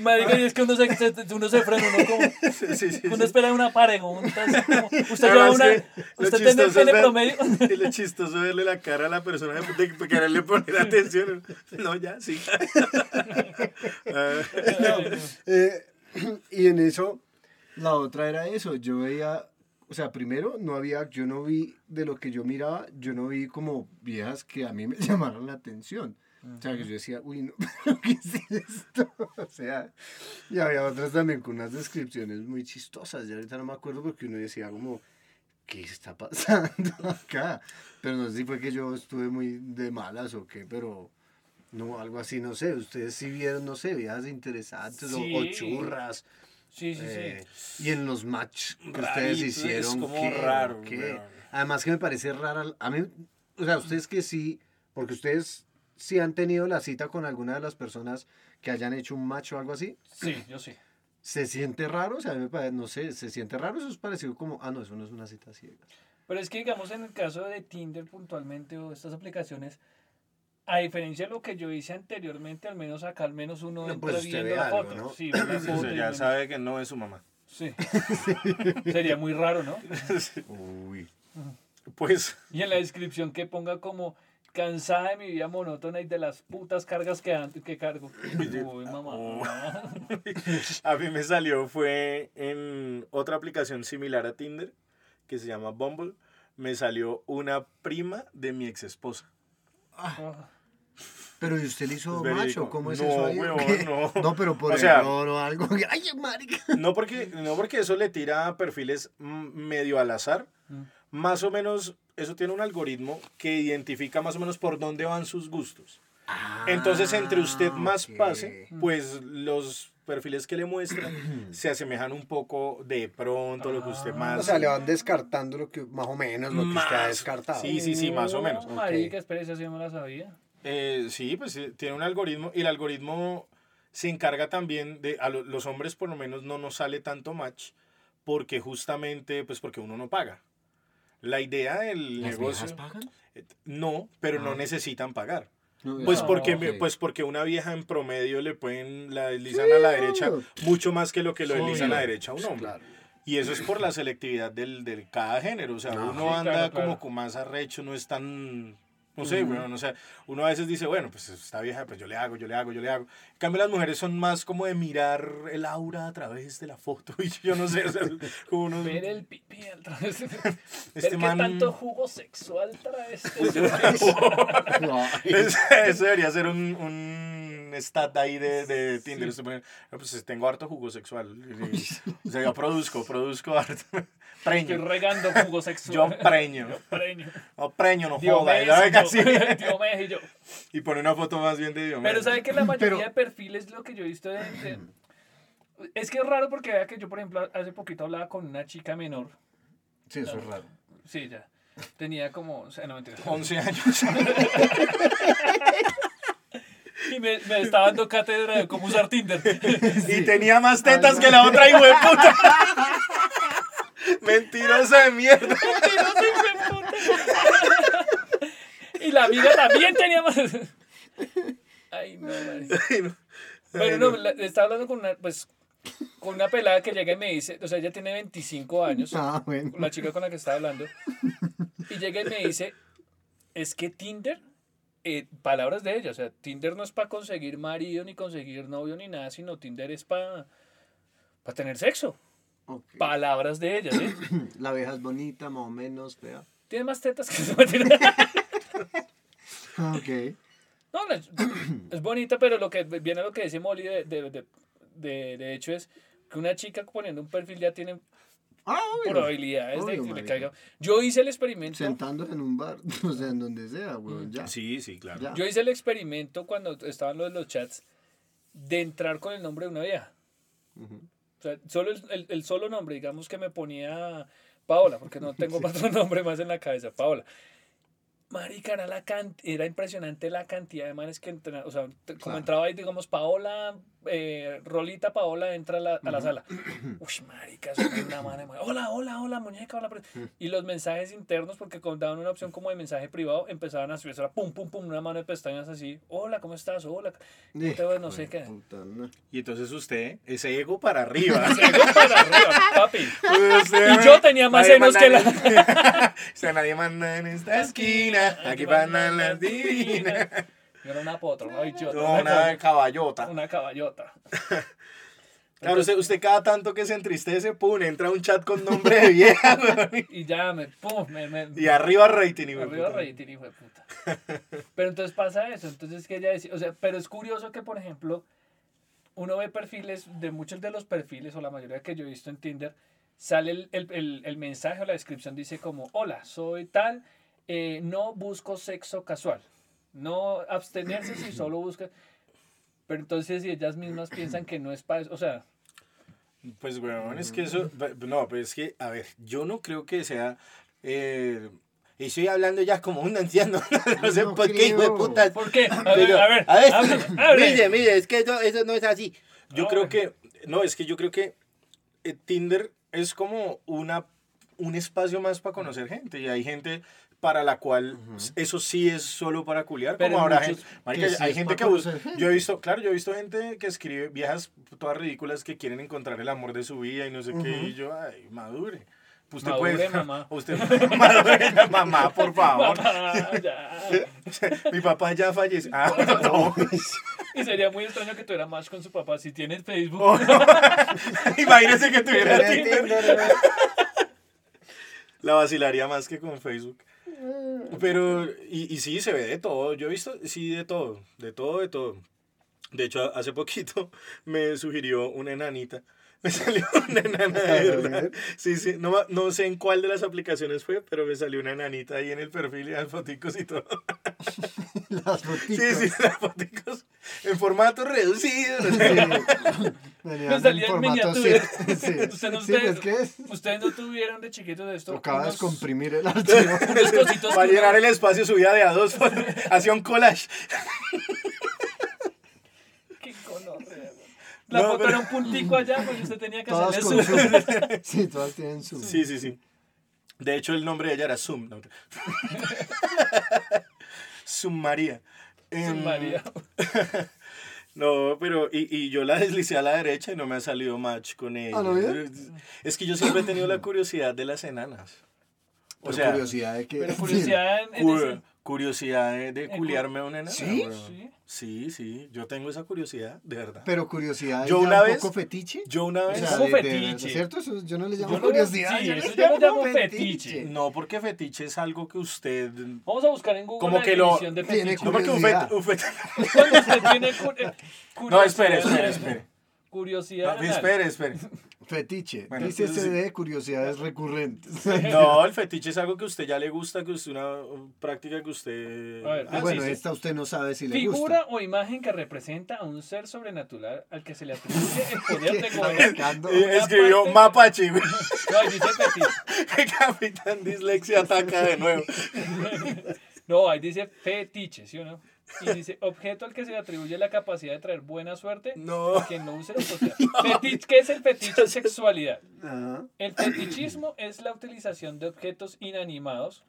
A: Marica, y es que uno se, se- uno se frena, uno como.
D: Sí, sí, sí,
A: Uno
D: sí.
A: espera una como, usted lleva una. Usted tiene el pene promedio.
D: Y lo chistoso es verle la cara a la persona de, de quererle poner atención. No, ya, sí. Ah,
B: Eh, y en eso, la otra era eso. Yo veía, o sea, primero no había, yo no vi de lo que yo miraba, yo no vi como viejas que a mí me llamaron la atención. O sea, que yo decía, uy, no, pero ¿qué es esto? O sea, y había otras también con unas descripciones muy chistosas. Ya ahorita no me acuerdo porque uno decía como, ¿qué está pasando acá? Pero no sé si fue que yo estuve muy de malas o qué, pero no, algo así, no sé. Ustedes sí vieron, no sé, viejas interesantes o- o,
A: Sí.
B: churras.
A: Sí, sí, sí.
B: eh, y en los match que ustedes
D: Rarito, es
B: hicieron,
D: como
B: ¿qué?
D: raro,
B: ¿Qué? Además que me parece rara, a mí, o sea, ustedes que sí, porque ustedes sí han tenido la cita con alguna de las personas que hayan hecho un match o algo así,
A: Sí, yo sí.
B: ¿se siente raro? O sea, a mí me parece, no sé, ¿se siente raro? Eso es parecido como, ah, no, eso no es una cita ciega.
A: Pero es que, digamos, en el caso de Tinder puntualmente o estas aplicaciones, a diferencia de lo que yo hice anteriormente, al menos acá, al menos uno
B: No,
A: entra
B: pues
A: viendo
B: ve
A: la
B: algo,
A: foto.
B: ¿no?
A: Sí,
D: o sea,
A: y
D: ya
A: menos-
D: sabe que no es su mamá.
A: Sí. Sería muy raro, ¿no?
B: Uy.
D: Pues,
A: Y en la descripción que ponga como cansada de mi vida monótona y de las putas cargas que, que cargo. Uy, mamá.
D: Oh. a mí me salió, fue en otra aplicación similar a Tinder, que se llama Bumble. Me salió una prima de mi ex esposa.
A: Ah,
B: Pero ¿y usted le hizo
D: Es
B: macho? ¿Cómo es
D: No,
B: eso ahí?
D: no.
B: pero por
D: O sea-
B: error o algo. Ay, marica.
D: No porque, no porque eso le tira perfiles medio al azar.
A: Mm.
D: Más o menos, eso tiene un algoritmo que identifica más o menos por dónde van sus gustos. Entonces, entre usted más
B: Ah, ok.
D: pase, pues los perfiles que le muestran se asemejan un poco de pronto a lo que usted más...
B: O sea, le van descartando lo que, más o menos, lo que usted ha
D: Más.
B: descartado.
D: Sí, sí, sí, más o menos.
A: No, Marica, espérese, así no me la sabía.
D: Eh, sí, pues tiene un algoritmo y el algoritmo se encarga también de, a lo- los hombres por lo menos no nos sale tanto match porque justamente, pues porque uno no paga. La idea del
B: ¿Las
D: negocio...
B: viejas pagan?
D: eh, No, pero no
B: Ah.
D: necesitan pagar. Pues porque, pues porque una vieja en promedio le pueden, la deslizan a la derecha
B: obvio.
D: mucho más que lo que lo deslizan a la derecha a un hombre.
B: Claro.
D: Y eso es por la selectividad del, del cada género. O sea, uno
A: sí,
D: anda
A: claro, claro.
D: como con más arrecho, no es tan. No sé, weón, o sea, uno a veces dice, bueno, pues esta vieja, pues yo le hago, yo le hago, yo le hago. En cambio, las mujeres son más como de mirar el aura a través de la foto. Y yo no sé, o sea, como uno.
A: Ver el pipí al través.
D: Este
A: Ver qué
D: man-
A: tanto jugo sexual trae este.
B: No,
D: Es- Eso debería ser un, un stat ahí de, de Tinder. Pone, "No, pues tengo harto jugo sexual. Y- O sea, yo produzco, produzco harto.
A: Estoy
D: Preño.
A: regando jugo sexual.
D: Yo preño.
A: Yo preño.
D: No, preño, no joda.
A: Y yo.
D: Casi.
A: Diomedes y yo.
D: Y pone una foto más bien de Diomedes.
A: Pero sabe que la mayoría
B: Pero-
A: de perfiles lo que yo he visto de, de- es que es raro porque vea que yo por ejemplo hace poquito hablaba con una chica menor
B: Sí, eso es raro.
A: sí ya tenía como o sea, no mentira
D: 11 años.
A: y me, me estaba dando cátedra de cómo usar Tinder
D: Y tenía más tetas que la otra hijo de puta. Mentirosa de mierda.
A: Y la amiga también tenía más ay no marica.
D: Ay, no.
A: Pero no, la- estaba hablando con una pues con una pelada que llega y me dice o sea ella tiene 25 años
B: Ah, bueno.
A: la chica con la que estaba hablando, y llega y me dice, es que Tinder, eh, palabras de ella, o sea, Tinder no es para conseguir marido, ni conseguir novio, ni nada, sino Tinder es para tener sexo. Palabras de ella, ¿sí?
B: La abeja es bonita, más o menos, fea.
A: Tiene más tetas que su.
B: Ok.
A: No, no, es, es bonita, pero lo que viene a lo que dice Molly de, de, de, de- de hecho es que una chica poniendo un perfil ya tiene
B: Ah, obvio.
A: probabilidades de
B: Obvio,
A: que le caiga. Yo hice el experimento.
B: Sentándose en un bar, o sea, en donde sea, weón, ya.
D: Sí, sí, claro.
B: Ya.
A: Yo hice el experimento cuando estaban los, los chats de entrar con el nombre de una vieja.
B: Ujú.
A: O sea, solo el, el- el solo nombre, digamos que me ponía Paola, porque no tengo otro nombre más en la cabeza, Paola. Marica, era, la can- era impresionante la cantidad de manes que entraban. O sea, como entraba ahí, digamos, Paola, eh, Rolita Paola entra a la, a la sala. Uy, marica, era una mano Hola, hola, hola, muñeca, hola. pre-". Y los mensajes internos, porque daban una opción como de mensaje privado, empezaban a subir, era pum, pum, pum, una mano de pestañas así. Hola, ¿cómo estás? Hola. Puta, no sé qué.
D: Y entonces usted, ese ego para arriba.
A: Llegó para arriba, papi.
D: Usted-
A: Y yo tenía más senos que la-
D: O sea, nadie manda en esta esquina. Aquí van las divinas.
A: Yo era una potra, una bichota,
D: No,
A: una,
D: caballota.
A: una caballota.
D: Claro, usted, usted cada tanto que se entristece, pum, entra a un chat con nombre de vieja.
A: Y ya me, pum, me, me
D: Y arriba rating, hijo de
A: arriba
D: puta.
A: rating, hijo de puta. Pero entonces pasa eso, entonces que ella decía, o sea, pero es curioso que, por ejemplo, uno ve perfiles, de muchos de los perfiles, o la mayoría que yo he visto en Tinder, sale el, el, el, el mensaje o la descripción, dice como, hola, soy tal, eh, no busco sexo casual, no abstenerse si solo busca... Pero entonces si ellas mismas piensan que no es para eso, o sea,
D: Pues, weón, es que eso. No, pues es que, a ver, yo no creo que sea. Eh, estoy hablando ya como un anciano. no sé
B: No
D: por qué, hijo de
B: creo.
D: puta.
A: ¿por qué? A ver,
D: Pero,
A: a ver,
D: a ver,
A: hable, hable.
D: mire, mire, es que eso, eso no es así. Yo
A: No,
D: creo que, no, es que yo creo que eh, Tinder es como una, un espacio más para conocer gente y hay gente para la cual eso sí es solo para culiar,
A: Pero
D: como habrá
A: muchos-
D: gente, marica,
B: que sí
D: hay gente que busca, yo he visto, claro, yo he visto gente que escribe viejas todas ridículas que quieren encontrar el amor de su vida y no sé qué, y yo, ay, madure. Usted
A: Madure,
D: puede,
A: mamá.
D: Usted, madure, mamá, por favor. Mi papá ya falleció. Ah, no.
A: Y sería muy extraño que tuviera más con su papá si tienes Facebook.
D: Oh, Imagínese que tuviera
B: Tiene
D: Tinder. La vacilaría más que con Facebook. Pero, y, y sí, se ve de todo. Yo he visto, sí, de todo. De todo, de todo. De hecho, hace poquito me sugirió una enanita. Me salió una enana de verdad. Sí, sí. No, no sé en cuál de las aplicaciones fue, pero me salió una enanita ahí en el perfil y las foticos y todo.
B: Las fotitos.
D: Sí, sí, las foticos en formato reducido.
B: Venían
A: Me salía en miniatura.
B: sí, sí.
A: Usted no-
B: Sí, ¿qué es?
A: Ustedes no tuvieron de chiquitos de esto.
B: Tocaba
A: unos-
B: descomprimir el archivo.
D: Para llenar el espacio subía de a dos, hacía un collage.
A: Qué gonorrea, güey. La
D: No,
A: foto
D: pero-
A: era un puntico allá porque usted tenía que
B: Todas
A: hacerle zoom.
B: zoom. Sí, todas tienen zoom.
D: Sí, sí, sí. De hecho, el nombre de ella era Zoom. ¿no? Zoom María. Em,
A: Zoom María.
D: No, pero y, y yo la deslicé a la derecha y no me ha salido match con ella.
B: ¿Ah, no?
D: Es que yo siempre he tenido la curiosidad de las enanas. O
B: Pero
D: sea,
B: curiosidad de que.
A: Pero curiosidad en, en
D: curiosidad de, de culiarme a una enana.
B: ¿Sí?
A: Sí.
D: Sí, sí, yo tengo esa curiosidad, de verdad.
B: Pero curiosidad.
D: Yo una
B: un
D: vez-
B: poco fetiche.
D: Yo una
B: O
D: vez...
B: sea,
A: como
B: de- de-
A: fetiche.
B: ¿Cierto? Eso yo no le llamo
A: Yo no-
B: curiosidad.
A: sí,
B: yo
A: eso
B: le
A: yo lo
B: llamo
A: llamo fetiche.
D: No, porque fetiche es algo que usted...
A: Vamos a buscar en Google
D: Como
A: la
D: que lo-
A: de
B: tiene
A: fetiche.
D: No, porque un,
B: Curiosidad.
D: fet- un fet-
A: Cuando usted tiene cu- eh,
D: No,
A: curiosidad
D: espere, espere, espere.
A: Curiosidad.
D: No, espere, espere.
B: Fetiche.
D: Bueno,
B: Dice
D: entonces-
B: de curiosidades recurrentes.
D: No, el fetiche es algo que a usted ya le gusta, que usted una uh, práctica que usted...
A: A ver,
B: Ah, bueno,
A: sí, sí.
B: esta usted no sabe si le
A: Figura
B: gusta.
A: o imagen que representa a un ser sobrenatural al que se le atribuye el poder
B: ¿Qué
A: de gobernar.
D: Eh, Escribió
A: parte-
D: mapache, güey.
A: No, ahí dice fetiche.
D: Capitán Dislexia ataca de nuevo.
A: No, ahí dice fetiche, ¿sí o no? Y dice objeto al que se le atribuye la capacidad de traer buena suerte
D: No.
A: a quien no use la sociedad. Fetich- ¿Qué es el fetiche? Sexualidad.
B: Ajá.
A: El fetichismo es la utilización de objetos inanimados,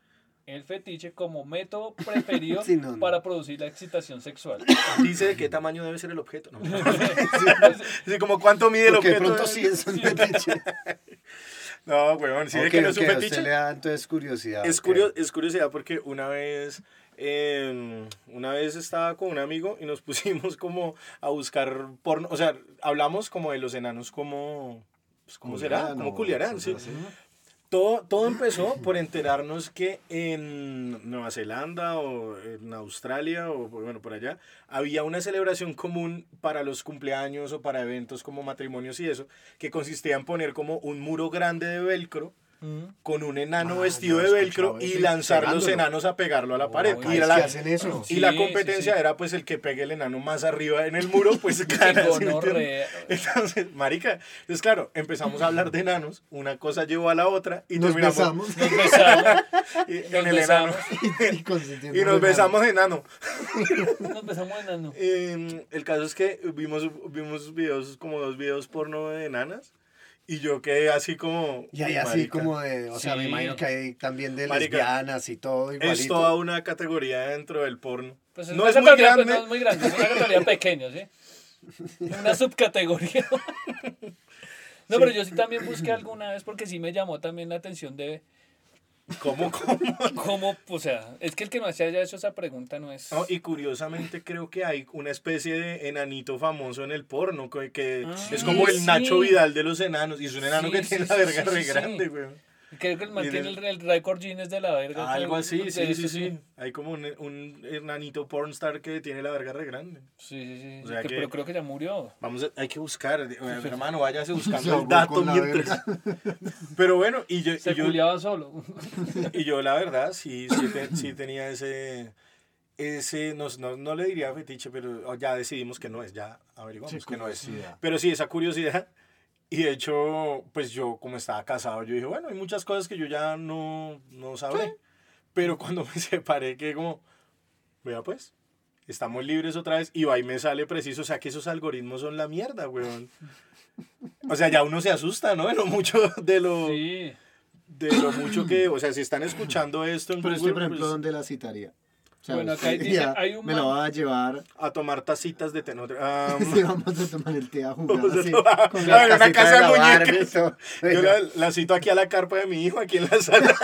A: el fetiche como método preferido
B: Sí, no, no.
A: para producir la excitación sexual.
D: Dice de qué tamaño debe ser el objeto. No. Sí, como cuánto mide el
B: Porque de
D: objeto.
B: pronto sí es un fetiche.
D: No, weón, sí, de
B: Ok,
D: que no es un fetiche.
B: usted le da entonces curiosidad.
D: Es,
B: ok.
D: curio- es curiosidad porque una vez, eh, una vez estaba con un amigo y nos pusimos como a buscar porno, o sea, hablamos como de los enanos como, pues, ¿cómo será?
B: Culiarán
D: ¿Cómo
B: o
D: culiarán? Sí.
B: así.
D: Todo, todo empezó por enterarnos que en Nueva Zelanda o en Australia o bueno, por allá, había una celebración común para los cumpleaños o para eventos como matrimonios y eso, que consistía en poner como un muro grande de velcro con un enano
B: Ah,
D: vestido de velcro y lanzar los enanos a pegarlo a la pared.
A: Uy,
D: y la,
B: hacen eso.
D: y la
A: Sí,
D: competencia
A: sí, sí.
D: era pues el que pegue el enano más arriba en el muro, pues gana. Entonces, marica, entonces claro, empezamos a hablar de enanos, una cosa llevó a la otra y
B: Nos
D: terminamos
B: besamos
A: Nos besamos.
D: y-
A: nos
D: en el enano.
B: y,
D: Y nos besamos de enano.
A: Nos besamos enano.
D: Eh, el caso es que vimos, vimos videos, como dos videos porno de enanas. Y yo quedé así como.
B: Y hay
D: "Uy,
B: así
D: marica".
B: como de, o sea, me imagino que hay también de
D: Marica,
B: lesbianas y todo igualito.
D: Es toda una categoría dentro del porno.
A: Pues es
D: no es muy
A: categoría, pues,
D: grande.
A: no es muy grande, es una categoría pequeña, ¿sí? Una subcategoría. No, pero yo sí también busqué alguna vez porque sí me llamó también la atención de
D: ¿Cómo, cómo?
A: cómo, o sea, es que el que no se haya hecho esa pregunta no es...
D: No, y curiosamente creo que hay una especie de enanito famoso en el porno, que, que
A: Ah,
D: es como el
A: sí.
D: Nacho Vidal de los enanos, y es un enano
A: Sí,
D: que tiene la verga re grande, güey.
A: Creo que el man
D: y
A: tiene
D: del-
A: el, el récord Guinness de la verga.
D: Algo así,
A: de
D: sí, sí, sí. Hay como un, un enanito pornstar que tiene la verga re grande.
A: Sí, sí, sí.
D: O sea
A: que-
D: que-
A: Pero creo que ya murió.
D: Vamos a- hay que buscar, eh, hermano, váyase
B: Se
D: buscando el dato
B: con la
D: mientras. Pero bueno, y yo,
A: Se
D: y yo,
A: culiaba solo.
D: y yo la verdad sí, sí, te- sí tenía ese, ese no, no, no le diría fetiche, pero ya decidimos que no es, ya averiguamos
B: Sí,
D: que no es. Pero sí, esa curiosidad. Y de hecho, pues yo como estaba casado, yo dije, bueno, hay muchas cosas que yo ya no, no sabré. Pero cuando me separé, que como, vea pues, estamos libres otra vez. Y va y me sale preciso, o sea que esos algoritmos son la mierda, weón. O sea, ya uno se asusta, ¿no? De lo mucho, de lo,
A: Sí.
D: de lo mucho que, o sea, si están escuchando esto en
B: Pero este,
D: Google,
B: por ejemplo,
D: pues,
B: ¿dónde la citaría? O sea,
A: Bueno, acá dice, hay un
B: Me
A: man-
B: va a llevar.
D: a tomar tacitas de té. no, ah,
B: Sí, vamos a tomar el té a jugar.
D: Vamos a
B: así,
D: tomar-
B: con
D: a
B: la
D: ver, una casa
B: de la
D: muñecas. yo la, la cito aquí a la carpa de mi hijo, aquí en la sala.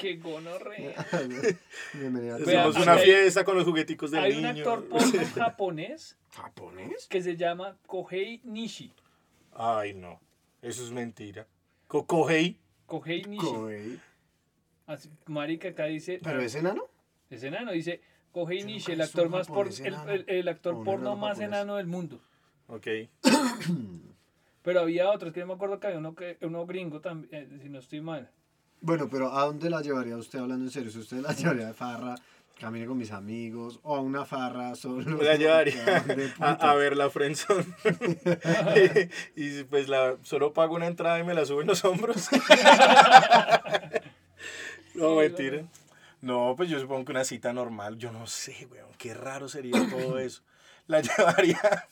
A: Qué gonorrea. Aquí
D: una
A: hay-
D: fiesta con los jugueticos del
A: Hay un
D: niño.
A: actor porno japonés
B: ¿Japonés?
A: que se llama Kohei Nishi.
D: Ay, no. Eso es mentira. Cocohei.
A: Kohei Nishi.
B: Coey.
A: Así, marica, acá dice...
B: ¿Pero es enano?
A: Es enano, dice
B: Yo
A: Nishi,
B: nunca
A: el actor más por, el,
B: enano.
A: el- el actor porno
B: enano
A: más
B: japonés.
A: enano del mundo.
D: Ok.
A: Pero había otros, que yo me acuerdo que había uno, que, uno gringo también, eh, si no estoy mal.
B: Bueno, pero ¿a dónde la llevaría usted hablando en serio? Si usted la llevaría de farra, camine con mis amigos, o a una farra solo.
D: La llevaría
B: ¿A
D: ver la friendzone. y, y, pues la, solo pago una entrada y me la suben los hombros. No, mentira. No, pues yo supongo que una cita normal, yo no sé, weón, qué raro sería todo eso. La llevaría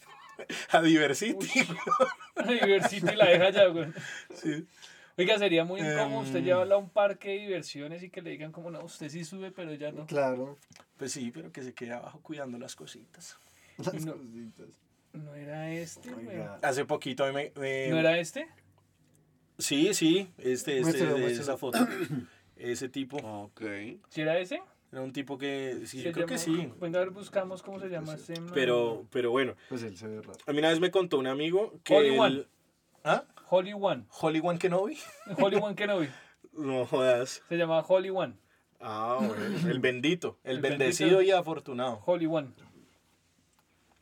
D: a Diversity.
A: A Diversity la deja ya, güey.
D: Sí.
A: Oiga, sería muy incómodo usted
D: Em.
A: llevarla a un parque de diversiones y que le digan como, no, usted sí sube, pero ya no.
B: Claro.
D: Pues sí, pero que se quede abajo cuidando las cositas.
B: Las
A: No.
B: cositas.
A: No era este.
B: Oiga.
D: Hace poquito a mí me... me-
A: ¿No era este?
D: Sí, sí, este, este,
B: Muéstralo,
D: de
B: muéstralo.
D: esa foto. Ese tipo.
C: Ok.
A: ¿Sí era ese?
D: Era un tipo que... Sí, yo creo que sí.
A: Bueno, a ver, buscamos cómo se llama ese man.
D: Pero, pero bueno,
B: Pues él se ve raro.
D: a mí una vez me contó un amigo que...
A: Holy
D: él-
A: One.
D: ¿Ah?
A: Holy One.
D: Holly One Kenobi.
A: Holy One Kenobi.
D: No jodas.
A: Se llama Holy One.
D: Ah, bueno. El bendito. El,
A: El
D: bendecido
A: bendito.
D: y afortunado.
A: Holy One.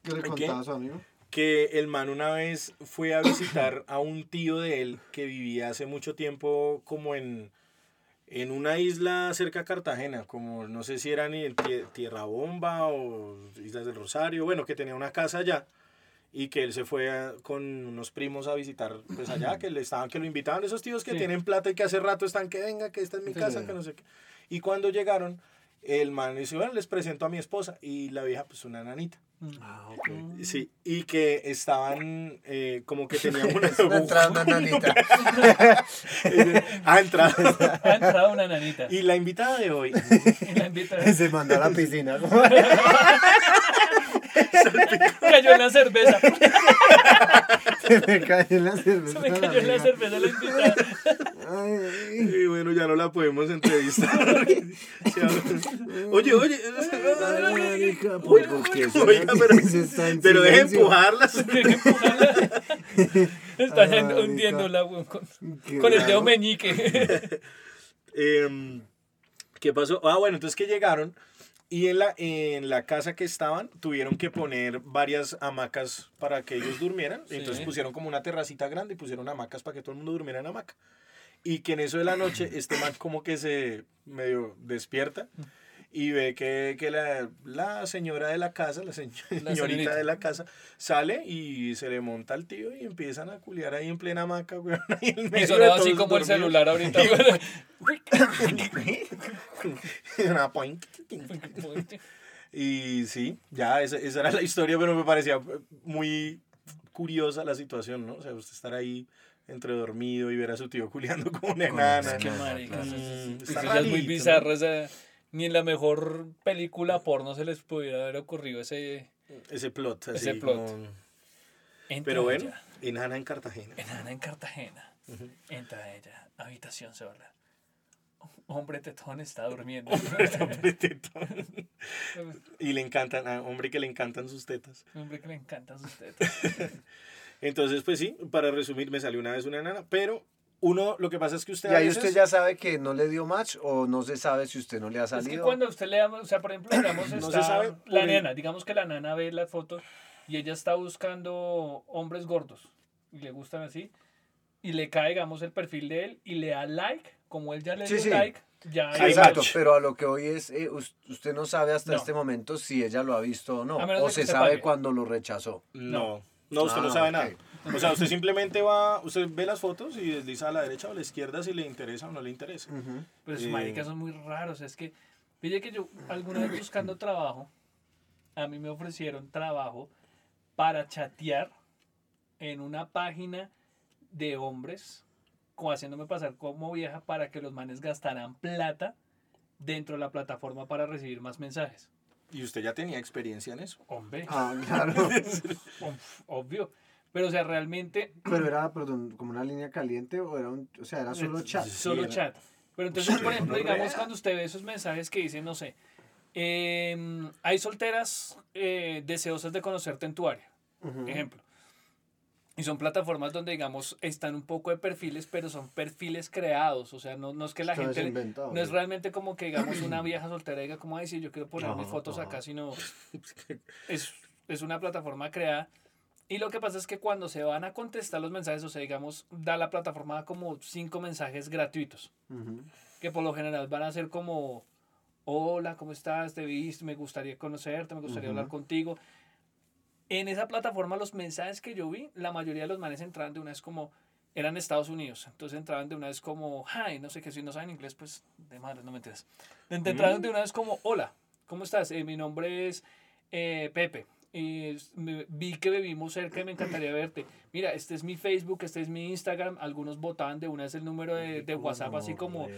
B: ¿Qué le
D: ¿Qué?
B: contaba a su amigo?
D: Que el man una vez fue a visitar a un tío de él que vivía hace mucho tiempo como en, en una isla cerca a Cartagena, como no sé si era ni en Tie- Tierra Bomba o Islas del Rosario, bueno, que tenía una casa allá y que él se fue a- con unos primos a visitar pues allá, que le estaban, que lo invitaban, esos tíos que
A: Sí.
D: tienen plata y que hace rato están que venga, que esta es mi
B: Sí,
D: casa,
B: sí.
D: que no sé qué. Y cuando llegaron, el man dice, bueno, les presento a mi esposa y la vieja pues una nanita.
B: Ah, ok.
D: Sí, y que estaban eh, como que tenían una...
B: Entrada una nanita.
D: ha entrado.
A: Ha entrado una nanita.
D: Y la invitada de hoy,
A: la.
B: Se mandó a la piscina.
A: Cayó en la cerveza.
B: Se me cayó en la cerveza.
A: Se me
B: la
A: cayó en la cerveza la invitada.
B: Ay,
D: Y bueno, ya no la podemos entrevistar. Oye, oye.
B: ay, marica, ¿por por qué se-
D: Oiga, pero,
B: silencio?
D: empujarlas.
A: Está
B: Ay, marica.
A: hundiéndola con, el dedo meñique.
D: Em, ¿Qué pasó? Ah, bueno, entonces que llegaron y en la, en la casa que estaban tuvieron que poner varias hamacas para que ellos durmieran.
A: Sí.
D: Entonces pusieron como una terracita grande y pusieron hamacas para que todo el mundo durmiera en hamaca. Y que en eso de la noche este man como que se medio despierta y ve que, que la, la señora de la casa, la, se- señorita
A: señorita.
D: de la casa, sale y se le monta al tío y empiezan a culiar ahí en plena hamaca, güey.
A: Y sonaba así como el
D: dormidos.
A: celular ahorita.
D: Y sí, ya esa, esa era la historia, pero me parecía muy curiosa la situación, ¿no? O sea, usted estar ahí entre dormido y ver a su tío culiando con una enana.
A: Es que marica,
D: Mm, está
A: ya es muy bizarro. o sea, ni en la mejor película porno se les pudiera haber ocurrido ese.
D: Ese plot, así
A: Ese plot.
D: como- Pero bueno,
A: ella,
D: enana en Cartagena.
A: enana en Cartagena. Entra ella, habitación sola. Hombre tetón está durmiendo.
D: Hombre tetón. y le encantan, a hombre que le encantan sus tetas.
A: Hombre que le encantan sus tetas.
D: Entonces, pues sí, para resumir, me salió una vez una enana, pero uno, lo que pasa es que usted
B: Y
D: a
B: ahí
D: veces-
B: usted ya sabe que no le dio match o no se sabe si usted no le ha
A: Es
B: salido.
A: que cuando usted le da, o sea, por ejemplo, digamos,
D: No
A: está
D: se sabe
A: la nena, digamos que la nana ve la foto y ella está buscando hombres gordos y le gustan así y le cae, digamos, el perfil de él y le da like, como él ya le
B: Sí,
A: dio
B: sí.
A: like, ya
D: Hay
B: Exacto,
D: match.
B: pero a lo que hoy es, eh, us- usted no sabe hasta
A: No.
B: este momento si ella lo ha visto o no. O se
A: usted
B: sabe
A: pague.
B: cuando lo rechazó.
D: No, no, usted no
B: Ah,
D: sabe
B: ok.
D: nada. O sea, usted simplemente va, usted ve las fotos y desliza a la derecha o a la izquierda si le interesa o no le interesa.
A: Pues
D: Eh.
A: maricas son muy raros, es que, fíjate que yo alguna vez buscando trabajo, a mí me ofrecieron trabajo para chatear en una página de hombres, como haciéndome pasar como vieja para que los manes gastaran plata dentro de la plataforma para recibir más mensajes.
D: Y usted ya tenía experiencia en eso.
A: Hombre,
B: Ah, claro.
A: ob- obvio. Pero, o sea, realmente
B: pero era, perdón, como una línea caliente o era un, o sea, era solo chat.
A: Solo
D: era-
A: chat. Pero entonces, por ejemplo, digamos, cuando usted ve esos mensajes que dicen, no sé, em, hay solteras eh, deseosas de conocerte en tu área,
B: Ujú.
A: ejemplo. Y son plataformas donde, digamos, están un poco de perfiles, pero son perfiles creados. O sea, no, no es que la
B: Esto es
A: gente...
B: inventado,
A: No es
B: ¿no?
A: realmente como que, digamos, una vieja soltera diga, como, ay, sí, yo quiero poner mis
B: Ajá,
A: fotos
B: ajá.
A: acá, sino es, es una plataforma creada. Y lo que pasa es que cuando se van a contestar los mensajes, o sea, digamos, da la plataforma como cinco mensajes gratuitos que por lo general van a ser como, hola, ¿cómo estás? Te viste, me gustaría conocerte, me gustaría hablar contigo. En esa plataforma los mensajes que yo vi, la mayoría de los manes entraban de una vez como, eran Estados Unidos, entonces entraban de una vez como, hi, no sé qué, si no saben inglés, pues de madre, no me entiendes. Entraban de una vez como, hola, ¿cómo estás? Eh, mi nombre es eh, Pepe. Es- me- vi que vivimos cerca y me encantaría verte. Mira, este es mi Facebook, este es mi Instagram. Algunos votaban de una vez el número de, de WhatsApp, así como,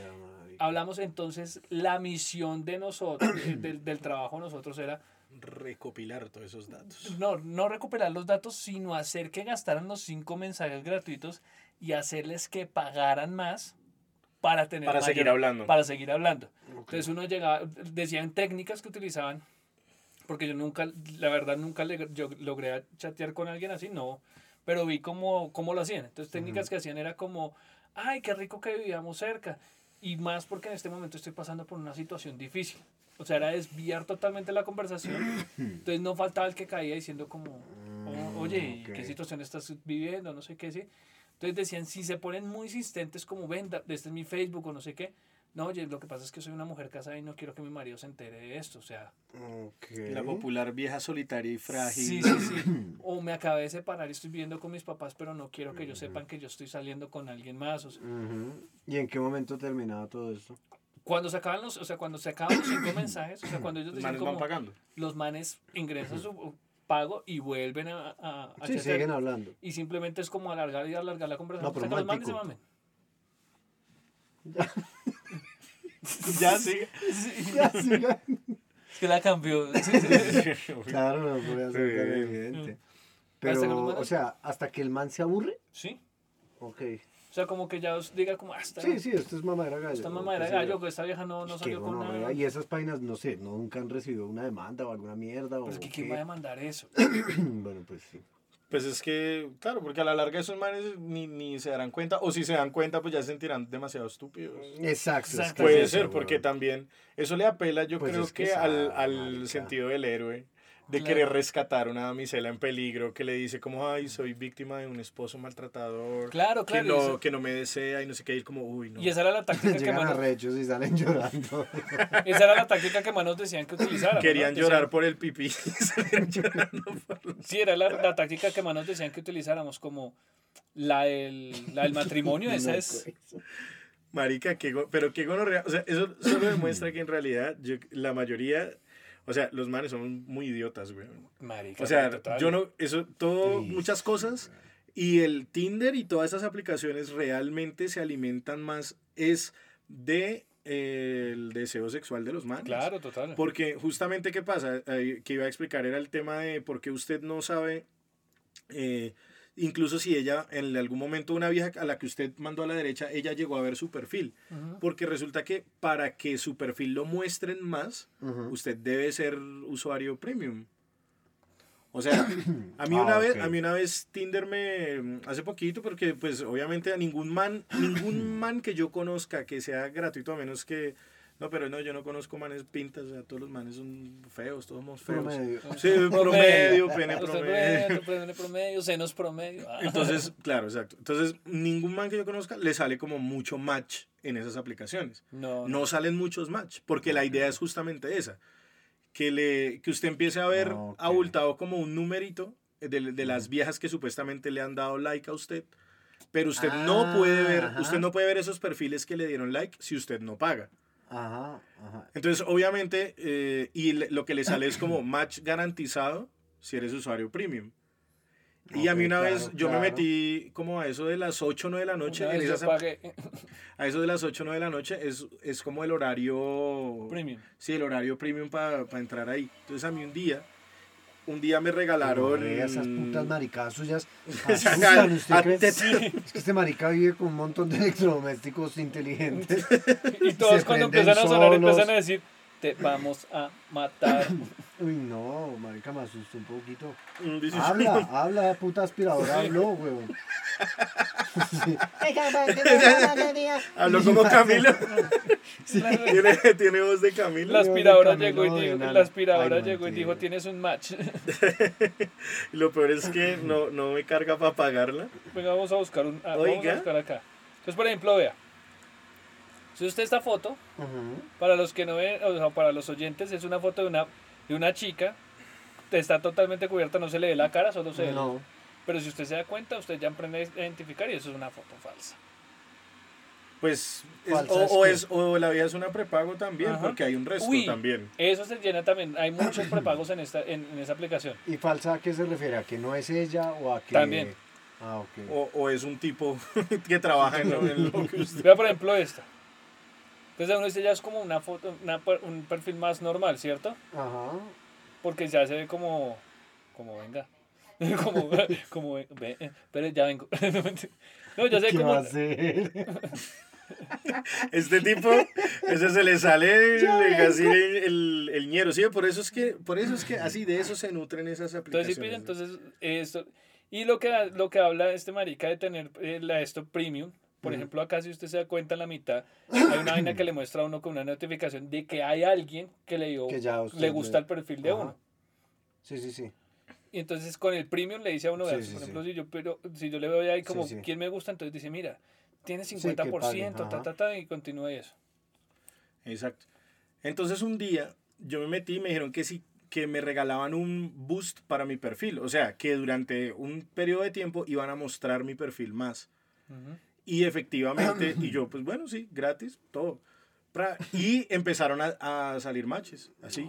A: hablamos entonces la misión de nosotros eh, del, del trabajo de nosotros era
D: Recopilar todos esos datos.
A: no no recuperar los datos sino hacer que gastaran los cinco mensajes gratuitos y hacerles que pagaran más para tener
D: Para
A: mayor-
D: seguir hablando.
A: para seguir hablando entonces uno llegaba decían técnicas que utilizaban porque yo nunca la verdad nunca le- yo logré chatear con alguien así no pero vi cómo, cómo lo hacían entonces técnicas que hacían era como ay qué rico que vivíamos cerca y más porque en este momento estoy pasando por una situación difícil o sea, era desviar totalmente la conversación. Entonces no faltaba el que caía diciendo como, "Oh, oye, ¿y
B: ok.
A: ¿qué situación estás viviendo? No sé qué, sí. Entonces decían, si se ponen muy insistentes como, ven, este es mi Facebook o no sé qué. No, oye, lo que pasa es que soy una mujer casada y no quiero que mi marido se entere de esto. O sea.
D: La popular vieja solitaria y frágil.
A: sí, sí, sí. O me acabé de separar y estoy viviendo con mis papás, pero no quiero que ellos sepan que yo estoy saliendo con alguien más. O sea.
B: ¿Y en qué momento terminaba todo esto?
A: cuando se acaban los, o sea, cuando se acaban los cinco mensajes, o sea, cuando ellos
D: Los
A: decían
D: manes van pagando.
A: los manes ingresan su pago y vuelven a, a, a
B: Sí, siguen hablando.
A: y simplemente es como alargar y alargar la conversación.
B: No, pero
A: hasta que los manes se mamen.
D: Ya sí.
B: Ya, siga.
A: Es que la cambió.
B: Claro, no voy a ser tan evidente.
A: Hasta que los
B: Pero, o sea, hasta que el man se aburre.
A: sí.
B: Ok.
A: O sea, como que ya os diga como, ah, esta,
B: Sí, sí, esto es mamadera gallo.
A: esta
B: o
A: mamá era
B: qué sé yo.
A: gallo, pues esta vieja no, no
B: Qué
A: salió con nada.
B: Y esas páginas, no sé, nunca han recibido una demanda o alguna mierda.
A: Pero
B: o
A: es que ¿quién va a demandar eso?
B: bueno, pues sí.
D: Pues es que, claro, porque a la larga esos manes ni, ni se darán cuenta, o si se dan cuenta, pues ya se sentirán demasiado estúpidos.
B: Exacto.
A: Exacto.
D: Puede ser, porque también eso le apela, yo
B: Pues
D: creo
B: es que
D: que, al, al sentido del héroe, de
A: Claro.
D: querer rescatar una damisela en peligro, que le dice como, ay, soy víctima de un esposo maltratador,
A: Claro,
D: que,
A: claro. y
D: no,
A: eso-
D: que no me desea y no sé qué, y como, uy, no.
A: Y esa era la táctica que más,
B: arrechos y salen llorando.
A: esa era la táctica que más nos decían que utilizáramos.
D: Querían
A: ¿no?
D: llorar
A: Decían-
D: por el pipí. y llorando por-
A: Sí, era la, la táctica que más nos decían que utilizáramos, como la del, la del matrimonio, esa
B: No,
A: es...
D: Marica, qué go- pero qué gonorrea. O sea, eso solo demuestra que en realidad yo- la mayoría, o sea, los manes son muy idiotas, güey.
A: Marica,
D: O sea,
A: total.
D: yo no, eso, todo,
B: Sí,
D: muchas cosas. Y el Tinder y todas esas aplicaciones realmente se alimentan más es de eh, el deseo sexual de los manes.
A: Claro, total.
D: Porque justamente, ¿qué pasa? Eh, que iba a explicar era el tema de por qué usted no sabe, eh, incluso si ella, en algún momento una vieja a la que usted mandó a la derecha, ella llegó a ver su perfil. Porque resulta que para que su perfil lo muestren más, usted debe ser usuario premium. O sea, a mí
B: Ah,
D: una vez,
B: ok.
D: a mí una vez Tinder me hace poquito porque pues obviamente a ningún man, ningún man que yo conozca que sea gratuito a menos que no, pero no, yo no conozco manes pintas, o sea, todos los manes son feos, todos somos feos.
B: Promedio.
D: Sí, promedio, pene promedio.
A: promedio, pene promedio, senos promedio. Ah.
D: Entonces, claro, exacto. Entonces, ningún man que yo conozca le sale como mucho match en esas aplicaciones.
A: no,
D: No salen muchos match, porque la idea es justamente esa. Que, le, que usted empiece a ver
B: Ah, ok.
D: abultado como un numerito de, de las viejas que supuestamente le han dado like a usted. Pero usted no
B: Ah,
D: puede ver,
B: ajá.
D: usted no puede ver esos perfiles que le dieron like si usted no paga.
B: Ajá, ajá.
D: Entonces, obviamente, eh, y le- lo que le sale es como match garantizado si eres usuario premium. Y a mí una
B: claro,
D: vez yo me
B: claro.
D: metí como a eso de las 8 o 9 de la noche. En esas- a eso de las 8 o 9 de la noche es, es como el horario...
A: premium.
D: Sí, el horario premium para entrar ahí. Entonces a mí un día, un día me regalaron...
B: Esas putas maricadas suyas. Es que este marica vive con un montón de electrodomésticos inteligentes.
A: Y todos cuando empiezan a sonar
B: solos.
A: empiezan a decir, te vamos a matar.
B: Uy, no, marica, me asustó un poquito.
D: Mm,
B: Habla, habla, puta aspiradora, habló, weón. Sí.
D: Habló como Camilo.
B: Sí.
D: tiene, tiene voz de Camilo.
A: La aspiradora
B: Camilo
A: llegó y dijo,
B: Nala.
A: la aspiradora
B: Ay,
A: llegó y
B: mentira.
A: dijo, tienes un match.
D: Y lo peor es que no, no me carga para pagarla.
A: Venga, vamos a buscar un ah, vamos a
D: Oiga.
A: buscar acá. Entonces, por ejemplo, vea. Si usted esta foto, para los que no ven, o sea, para los oyentes, es una foto de una, de una chica. Está totalmente cubierta, no se le ve la cara, solo se ve.
B: No.
A: Pero si usted se da cuenta, usted ya aprende a identificar y eso es una foto falsa.
D: Pues, es-
B: Falsa
D: o,
B: es
D: o es, o la vida es una prepago también,
A: Ajá.
D: porque hay un resto
A: Uy.
D: también.
A: Eso se llena también. Hay muchos prepagos en esta, en, en esa aplicación.
B: ¿Y falsa a qué se refiere? ¿A que no es ella o a que.?
A: También.
B: Ah, ok.
D: O, o es un tipo que trabaja en lo, en lo que usted...
A: Vea, por ejemplo, esta. Entonces, uno dice ya es como una foto, una un perfil más normal, ¿cierto?
B: Ajá.
A: Porque ya se ve como, como venga. como, como, ve, eh, pero ya vengo. no, ya ve
B: ¿Qué
A: como,
B: va a hacer?
D: Este tipo, ese se le sale el, así el, el, el ñero, ¿sí? Por eso es que, por eso es que así de eso se nutren esas
A: Entonces,
D: aplicaciones.
A: sí, pilla, entonces, esto. Y lo que, lo que habla este marica de tener eh, la esto premium, por ejemplo, acá si usted se da cuenta en la mitad, hay una vaina que le muestra a uno con una notificación de que hay alguien que le dio,
B: Que ya
A: le gusta el perfil de
B: Ajá.
A: uno.
B: Sí, sí, sí.
A: Y entonces con el premium le dice a uno,
B: Sí,
A: por
B: sí.
A: ejemplo, si yo, pero, si yo le veo ahí como quién me gusta, entonces dice, mira, tiene
B: que
A: 50%,
B: pague,
A: ta, ta, ta, y continúa eso.
D: Exacto. Entonces un día yo me metí y me dijeron que sí, que me regalaban un boost para mi perfil. O sea, que durante un periodo de tiempo iban a mostrar mi perfil más.
A: Ujú.
D: Y efectivamente, y yo, pues bueno, sí, gratis, todo. Y empezaron a, a salir matches, así.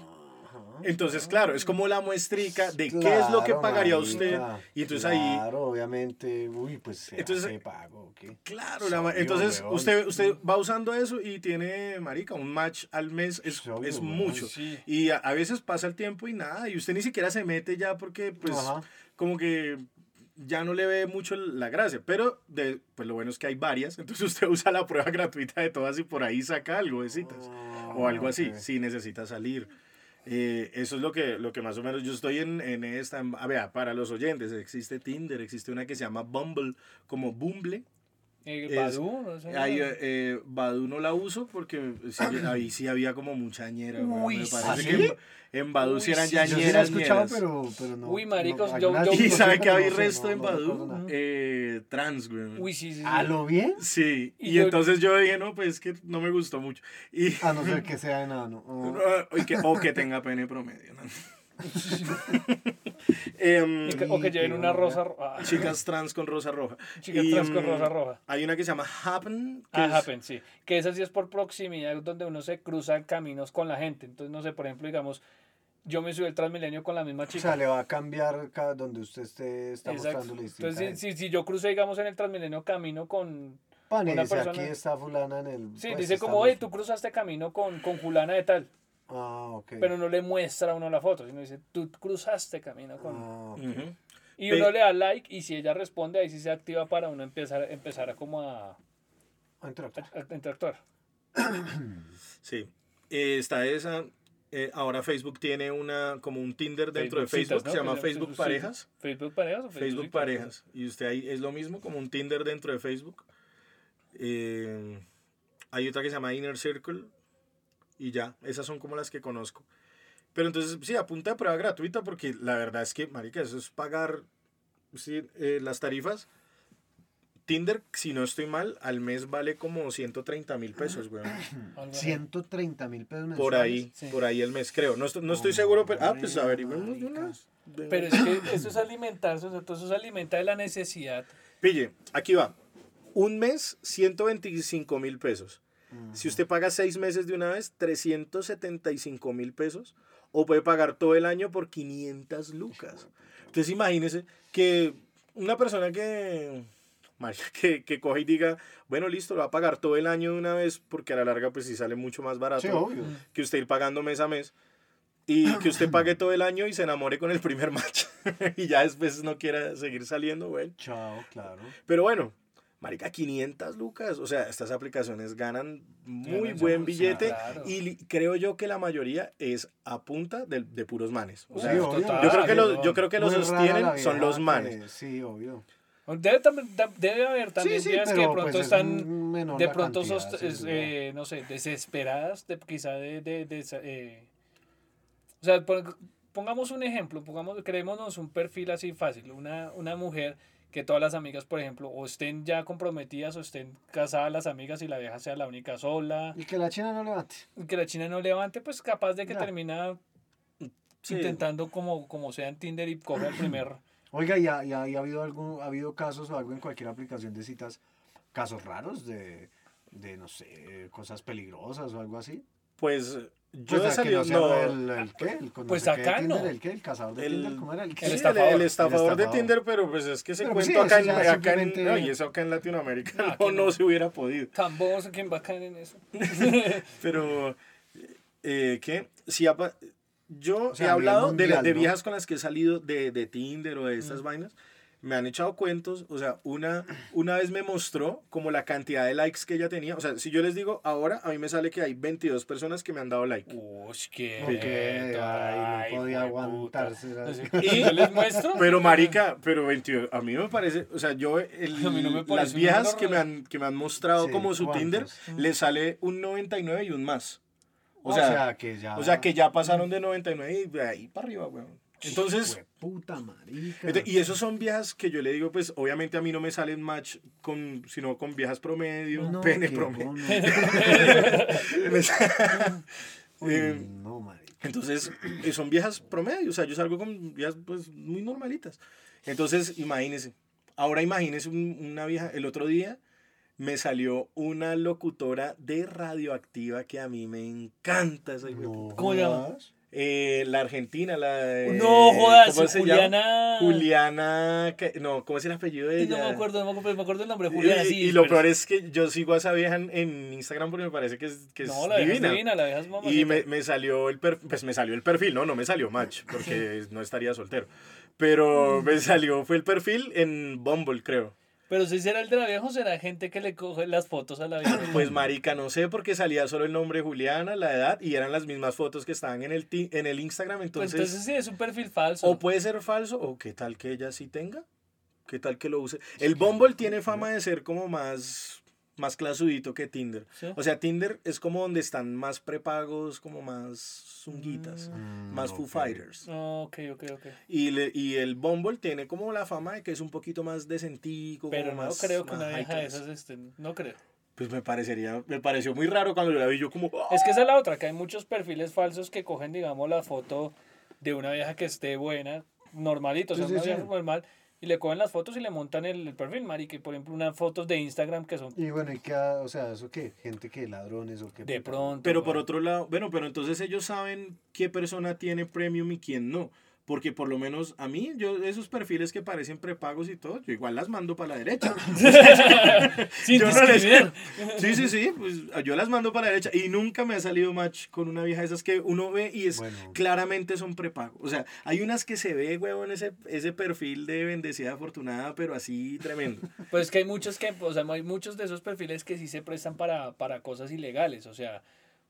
D: Entonces, claro, es como la muestrica de qué es lo que
B: Claro,
D: pagaría
B: marica.
D: usted. Y entonces ahí,
B: Claro, obviamente. Uy, pues se
D: Entonces-
B: hace pago, ¿ok?
D: claro, la entonces
B: weón.
D: usted, usted va usando eso y tiene, marica, un match al mes es, es
B: weón.
D: mucho.
A: Sí.
D: Y a, a veces pasa el tiempo y nada, y usted ni siquiera se mete ya porque, pues,
B: Ajá.
D: como que ya no le ve mucho la gracia. Pero de, pues lo bueno es que hay varias. Entonces usted usa la prueba gratuita de todas y por ahí saca algo de citas. o algo así, si necesita salir. Eh, eso es lo que, lo que más o menos yo estoy en, en esta. A ver, para los oyentes, existe Tinder, existe una que se llama Bumble, como Bumble. Es-
A: Badoo, no sé.
D: Ahí, eh, Badoo no la uso porque sí, ahí sí había como mucha ñera.
A: Uy,
D: Me
A: ¿sí?
D: parece que en, en Badoo sí
A: Uy,
D: eran
A: sí,
D: ya
B: Yo sí
D: ñeras,
B: escuchado,
D: ñeras.
B: pero, pero no.
A: Uy, maricos,
B: no,
A: yo- yo-
B: sí
D: ¿Y sabe que hay
B: no sé,
D: resto
B: no-
D: en
B: no
D: Badoo? Eh, trans, güey.
A: Uy, sí, sí. sí.
B: ¿A lo bien?
D: Sí,
A: Y
D: y,
A: yo-
D: entonces yo dije, no, pues es que no me gustó mucho. Y,
B: A no ser que sea enano. Oh.
D: y que- o que tenga pene promedio. Em,
A: o que lleven una rosa. ro- ah,
D: chicas trans con rosa roja.
A: Chicas
D: Y,
A: trans con
D: mm,
A: rosa roja.
D: Hay una que se llama Happen. que
A: Ah,
D: es-
A: happen, sí. Que esa sí es por proximidad, donde uno se cruza caminos con la gente. Entonces, no sé, por ejemplo, digamos, yo me subí al Transmilenio con la misma
B: O
A: chica.
B: sea, le va a cambiar cada donde usted esté está
A: Exacto. Entonces, si, si, si yo crucé, digamos, en el Transmilenio camino con...
B: Pan, y
A: una
B: dice,
A: persona-
B: aquí está fulana en el...
A: Sí,
B: pues,
A: dice como, oye, tú cruzaste camino con, con fulana de tal.
B: Ah, ok.
A: Pero no le muestra a uno la foto, sino dice, tú cruzaste camino con...
B: Ah, ok.
D: Ujú.
A: Y
D: Pe-
A: uno le da like y si ella responde, ahí sí se activa para uno empezar, empezar a como a,
B: interactuar.
A: a- a interactuar.
D: Sí. Eh, está esa. eh, ahora Facebook tiene una como un Tinder dentro de
A: citas,
D: Facebook
A: ¿no?
D: se llama Facebook. Parejas.
A: ¿Facebook Parejas o
D: Facebook
A: citas?
D: Parejas. Y usted ahí es lo mismo, como un Tinder dentro de Facebook. Eh, hay otra que se llama Inner Circle. Y ya, esas son como las que conozco. Pero entonces, sí, apunta de prueba gratuita porque la verdad es que, marica, eso es pagar sí, eh, las tarifas. Tinder, si no estoy mal, al mes vale como 130 mil pesos,
A: así.
B: 130 mil pesos mensuales.
D: Por ahí,
A: Sí.
D: por ahí el mes, creo. No estoy, no estoy
B: Oh,
D: seguro, pero... Ah, pues
B: marica.
D: averigüemos de una vez.
A: Pero es que eso es alimentarse, o sea, todo eso es alimentar de la necesidad.
D: Pille, aquí va. Un mes, 125 mil pesos. Si usted paga seis meses de una vez, 375 mil pesos. O puede pagar todo el año por 500 lucas. Entonces imagínese que una persona que, que, que coge y diga, bueno, listo, lo va a pagar todo el año de una vez porque a la larga pues sí sale mucho más barato
B: Sí, obvio.
D: que usted ir pagando mes a mes. Y que usted pague todo el año y se enamore con el primer match. y ya después no quiera seguir saliendo, bueno.
B: Chao, claro.
D: Pero bueno, marica, 500 lucas. O sea, estas aplicaciones ganan muy buen
A: sí,
D: billete.
A: claro.
D: Y creo yo que la mayoría es a punta de, de puros manes. O sea,
B: Sí,
A: Uf,
B: obvio.
A: total.
D: yo creo que los, yo creo que los sostienen son los
B: que-
D: manes.
B: Sí, obvio.
A: Debe, haber también
B: sí,
A: vías que
B: pero,
A: de pronto
B: pues, es
A: están,
B: menor
A: de pronto,
B: cantidad,
A: sost- es, eh, no sé, desesperadas, de, quizá de... de, de eh, o sea, pongamos un ejemplo, pongamos, creémonos un perfil así fácil, una, una mujer que todas las amigas, por ejemplo, o estén ya comprometidas o estén casadas las amigas y la vieja sea la única sola,
B: Y que la China no levante.
A: y que la china no levante, pues capaz de que termina
D: Sí.
A: intentando como, como sea en Tinder y coge el primer...
B: Oiga, ¿y ha, y ha- y ha habido algún, ha habido casos o algo en cualquier aplicación de citas, casos raros de, de no sé, cosas peligrosas o algo así?
D: Pues yo
B: Pues,
D: he
B: que
D: salido.
B: no
D: No,
B: el, el qué, el
A: Pues
B: qué de
A: acá
B: Tinder,
A: no.
B: ¿El qué? ¿El cazador de
D: El-
B: Tinder? ¿Cómo era? ¿El qué?
D: Sí,
A: El
D: el,
A: estafador.
D: el estafador de. Tinder, pero pues es que ese
B: Pero pues
D: cuento
B: sí,
D: acá, en, acá en- no, y eso acá en Latinoamérica
A: No,
D: no, se hubiera podido.
A: Tan va a caer en eso.
D: Pero, eh, ¿qué? Si ha yo
B: O sea,
D: he hablado de, la-
B: mundial,
D: de
B: ¿no?
D: viejas con las que he salido de, de Tinder o de estas
A: Mm.
D: vainas. Me han echado cuentos, o sea, una, una vez me mostró como la cantidad de likes que ella tenía. O sea, si yo les digo ahora, a mí me sale que hay 22 personas que me han dado like.
A: Uy, qué.
B: Ay, no podía aguantarse.
D: Y-
A: ¿Yo les muestro?
D: Pero marica, pero 22, a mí no me parece, o sea, yo, el-
A: A mí no me parece
D: las viejas que me, han, que me han mostrado
B: Sí,
D: como su
B: ¿cuántos?
D: Tinder, les sale un 99 y un más. O
B: O
D: sea,
B: sea, que ya...
D: O sea, que ya pasaron de 99 y de ahí para arriba, weón. Entonces,
B: puta marica.
D: y esos son viejas que yo le digo, pues obviamente a mí no me salen match con, sino con viejas promedio,
B: No,
D: pene promedio. sa-
B: Uy,
D: Eh,
B: no, marica.
D: Entonces, eh, son viejas promedio, o sea, yo salgo con viejas pues muy normalitas. Entonces, imagínese. Ahora imagínese un- una vieja, el otro día me salió una locutora de radioactiva que a mí me encanta esa puta.
A: ¿Cómo se llama?
B: jodas.
D: Eh, la argentina, la de...
A: no jodas,
D: ¿cómo se
A: Juliana.
D: llama? Juliana, no, ¿cómo es el apellido de ella?
A: No me acuerdo, no me acuerdo, me acuerdo el nombre, Juliana,
D: y,
A: sí.
D: y lo
A: pero-
D: peor es que yo sigo a esa vieja en, en Instagram porque me parece que es, que es
A: No, la
D: divina.
A: es divina, la vieja es mamacita.
D: Y me, me salió el perfil, pues me salió el perfil, no, no me salió match, porque no estaría soltero. Pero me salió, fue el perfil en Bumble, creo.
A: Pero si será el de la vieja o será gente que le coge las fotos a la vieja.
D: Pues marica, no sé, porque salía solo el nombre Juliana, la edad, y eran las mismas fotos que estaban en el, ti- en el Instagram,
A: Pues
D: entonces...
A: entonces sí, es un perfil falso.
D: O puede ser falso, o qué tal que ella sí tenga. ¿Qué tal que lo use? El Bumble tiene fama de ser como más, más clasudito que Tinder.
A: Sí.
D: O sea, Tinder es como donde están más prepagos, como más zunguitas,
B: Mm,
D: más Foo
B: ok.
D: Fighters.
A: Ah, ok, ok, ok.
D: Y, le- y el Bumble tiene como la fama de que es un poquito más decentico.
A: Pero
D: como
A: no
D: más,
A: creo que una vieja de esas este, no creo.
D: Pues me parecería, me pareció muy raro cuando yo la vi, yo como... ¡ah!
A: Es que esa es la otra, que hay muchos perfiles falsos que cogen, digamos, la foto de una vieja que esté buena, normalito, o sea,
B: sí,
A: una
B: sí.
A: vieja normal, y le cogen las fotos y le montan el, el perfil, marica, y por ejemplo, unas fotos de Instagram que son
B: Y bueno, ¿y qué, o sea, eso qué? Gente que ladrones o qué.
A: de pronto.
D: Pero por otro lado, bueno, pero entonces ellos saben qué persona tiene premium y quién no. Porque por lo menos a mí, yo esos perfiles que parecen prepagos y todo, yo igual las mando para la derecha.
A: Sin
D: yo no les-
A: discriminar.
D: Sí, sí, sí, pues yo las mando para la derecha. Y nunca me ha salido match con una vieja de esas que uno ve y es
B: Bueno.
D: claramente son prepago. O sea, hay unas que se ve, huevón, ese, ese perfil de bendecida afortunada, pero así tremendo.
A: Pues que hay muchos que, o sea, hay muchos de esos perfiles que sí se prestan para, para cosas ilegales, o sea,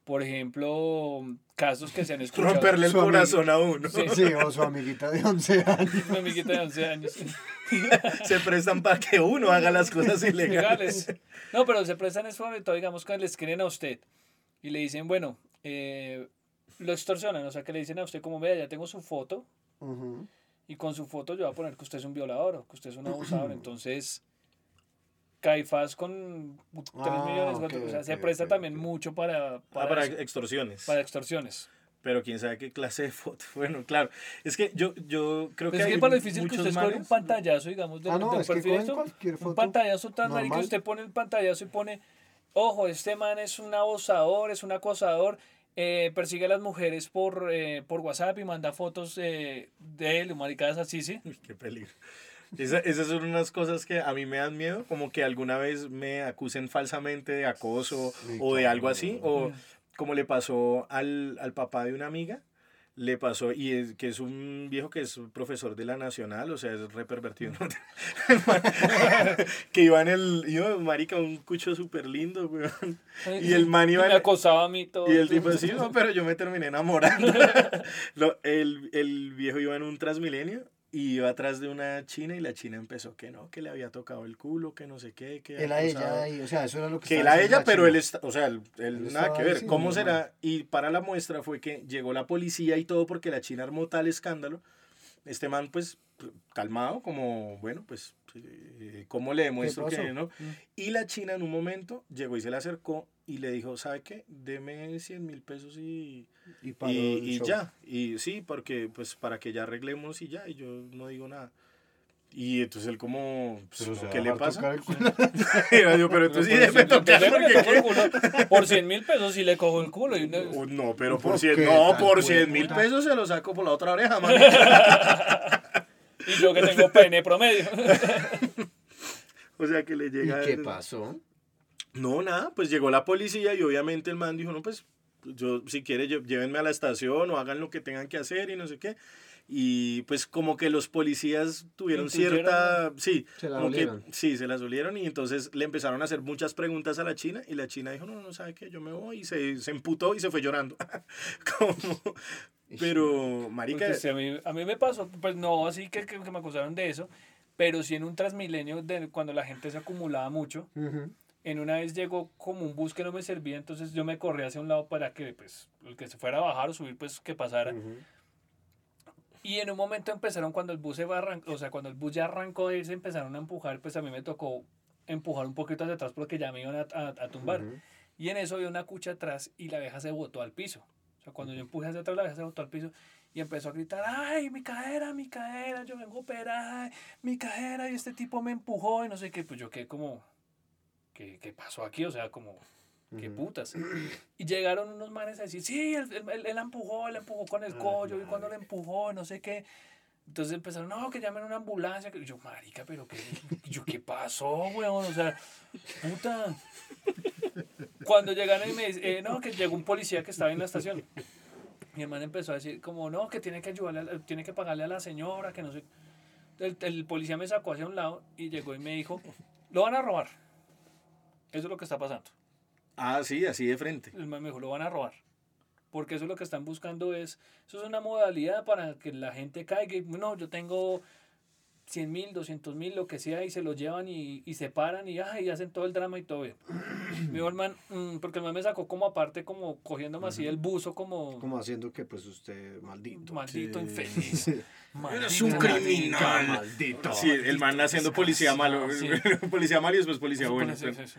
A: por ejemplo, casos que se han escuchado.
D: Romperle el
B: Su amigo.
D: corazón a uno.
A: Sí.
B: Sí, o su amiguita de 11 años.
A: Mi amiguita de 11 años.
D: Se prestan para que uno haga las cosas ilegales.
A: legales. No, pero se prestan es sobre todo, digamos, cuando le escriben a usted y le dicen, bueno, eh, lo extorsionan, o sea, que le dicen a usted como, vea, ya tengo su foto
B: Ujú.
A: y con su foto yo voy a poner que usted es un violador o que usted es un abusador. Entonces, Caifás con 3
B: Ah,
A: millones,
B: ok,
A: o sea, se
B: ok,
A: presta
B: ok,
A: también mucho para,
D: Ah,
A: para,
D: para
A: eso,
D: extorsiones.
A: para extorsiones.
D: Pero quién sabe qué clase de foto. Bueno, claro. Es que yo, yo creo
A: Pues
D: que
A: es que
D: hay
A: para lo difícil que usted escoge un
D: manes-
A: pantallazo, digamos, del,
B: Ah, no, es que
A: perfil esto,
B: cualquier
A: un
B: foto
A: pantallazo tan
B: normal.
A: usted pone el pantallazo y pone, ojo, este man es un abusador, es un acosador, eh, persigue a las mujeres por, eh, por WhatsApp y manda fotos eh, de él, maricadas así, sí.
D: Uy, qué peligro. Esa- esas son unas cosas que a mí me dan miedo, como que alguna vez me acusen falsamente de acoso
B: Sí,
D: o de algo así, o como le pasó al, al papá de una amiga, le pasó, y es, que es un viejo que es profesor de la Nacional, o sea, es re pervertido, ¿no? que iba en el, iba, marica, un cucho súper lindo, weón. Y el man iba
A: Y
D: en-
A: me acosaba a mí todo.
D: Y el tipo, sí, no, pero yo me terminé enamorando. Lo- el, el viejo iba en un Transmilenio y iba atrás de una china y la china empezó que no, que le había tocado el culo, que no sé qué, que
B: Él a ella, y, o sea, eso era lo que
D: Que él a ella,
B: la
D: pero
B: china.
D: él está, o sea, él, él
B: Él
D: nada que ver. ¿Cómo será? Y para la muestra fue que llegó la policía y todo porque la china armó tal escándalo. Este man, pues, calmado, como, bueno, pues, ¿cómo le demuestro que no? Y la china en un momento llegó y se le acercó y le dijo, ¿sabe qué? Deme 100 mil pesos y,
B: Y,
D: y, y ya. Y sí, porque, pues, para que ya arreglemos y ya, y yo no digo nada. Y entonces él como, pues,
B: Pero
D: ¿qué le pasa? Y yo, pero entonces sí tocar
A: déjeme
D: porque
A: le cojo el
D: ¿qué?
A: culo. Por 100 mil pesos sí le cojo el culo. Y una-
D: Uh, No, pero
B: ¿Por
D: por 100,
B: qué
D: no, por 100 mil pesos se lo saco por la otra oreja, man.
A: Y yo que tengo pene promedio.
D: O sea que le
B: ¿Y
D: llega.
B: qué pasó?
D: No, nada, pues llegó la policía y obviamente el man dijo, no, pues yo si quiere llévenme a la estación o hagan lo que tengan que hacer y no sé qué. Y pues como que los policías tuvieron cierta, sí,
B: Se la
D: como que
B: olieron.
D: sí, se las olieron y entonces le empezaron a hacer muchas preguntas a la china y la china dijo, no, no, sabe qué, yo me voy y se, se emputó y se fue llorando. como, pero, marica,
A: Porque a, mí, a mí me pasó, pues no así que, que, que me acusaron de eso, pero sí en un transmilenio, de, cuando la gente se acumulaba mucho,
B: Ujú.
A: en una vez llegó como un bus que no me servía, entonces yo me corrí hacia un lado para que pues el que se fuera a bajar o subir, pues que pasara.
B: Ujú.
A: Y en un momento empezaron, cuando el bus se va a arran- o sea, cuando el bus ya arrancó de irse, empezaron a empujar, pues a mí me tocó empujar un poquito hacia atrás porque ya me iban a, a- a tumbar.
B: Ujú.
A: Y en eso había una cucha atrás y la vieja se botó al piso. O sea, cuando yo empujé hacia atrás, la vieja se botó al piso y empezó a gritar, ay, mi cadera, mi cadera, yo vengo a operar, mi cadera, y este tipo me empujó y no sé qué. Pues yo quedé como, ¿qué, qué pasó aquí? O sea, como, qué putas. Y llegaron unos manes a decir, sí, él, él, él- la empujó, él la empujó con el collo, y cuando le empujó, no sé qué. Entonces empezaron, no, que llamen una ambulancia. Y yo, marica, pero qué, yo, ¿qué pasó, weón? O sea, puta. Cuando llegaron y me dicen, eh, no, que llegó un policía que estaba en la estación. mi hermano empezó a decir como, no, que tiene que ayudarle, a tiene que pagarle a la señora, que no sé. El, el policía me sacó hacia un lado y llegó y me dijo, lo van a robar. Eso es lo que está pasando.
D: Ah, sí, así de frente.
A: El man me dijo, lo van a robar. Porque eso es lo que están buscando es, eso es una modalidad para que la gente caiga. y, No, yo tengo 100 mil, 200 mil, lo que sea, y se lo llevan y, y se paran y, ay, y hacen todo el drama y todo bien. Me dijo el man, "Mm", porque el man me sacó como aparte, como cogiéndome así el buzo, como,
B: Como haciendo que pues usted maldito.
A: maldito
D: Sí.
A: infeliz.
D: Eres un criminal.
B: Maldito.
D: Sí, el man haciendo policía malo.
A: Sí.
D: policía malo y después policía bueno.
A: Entonces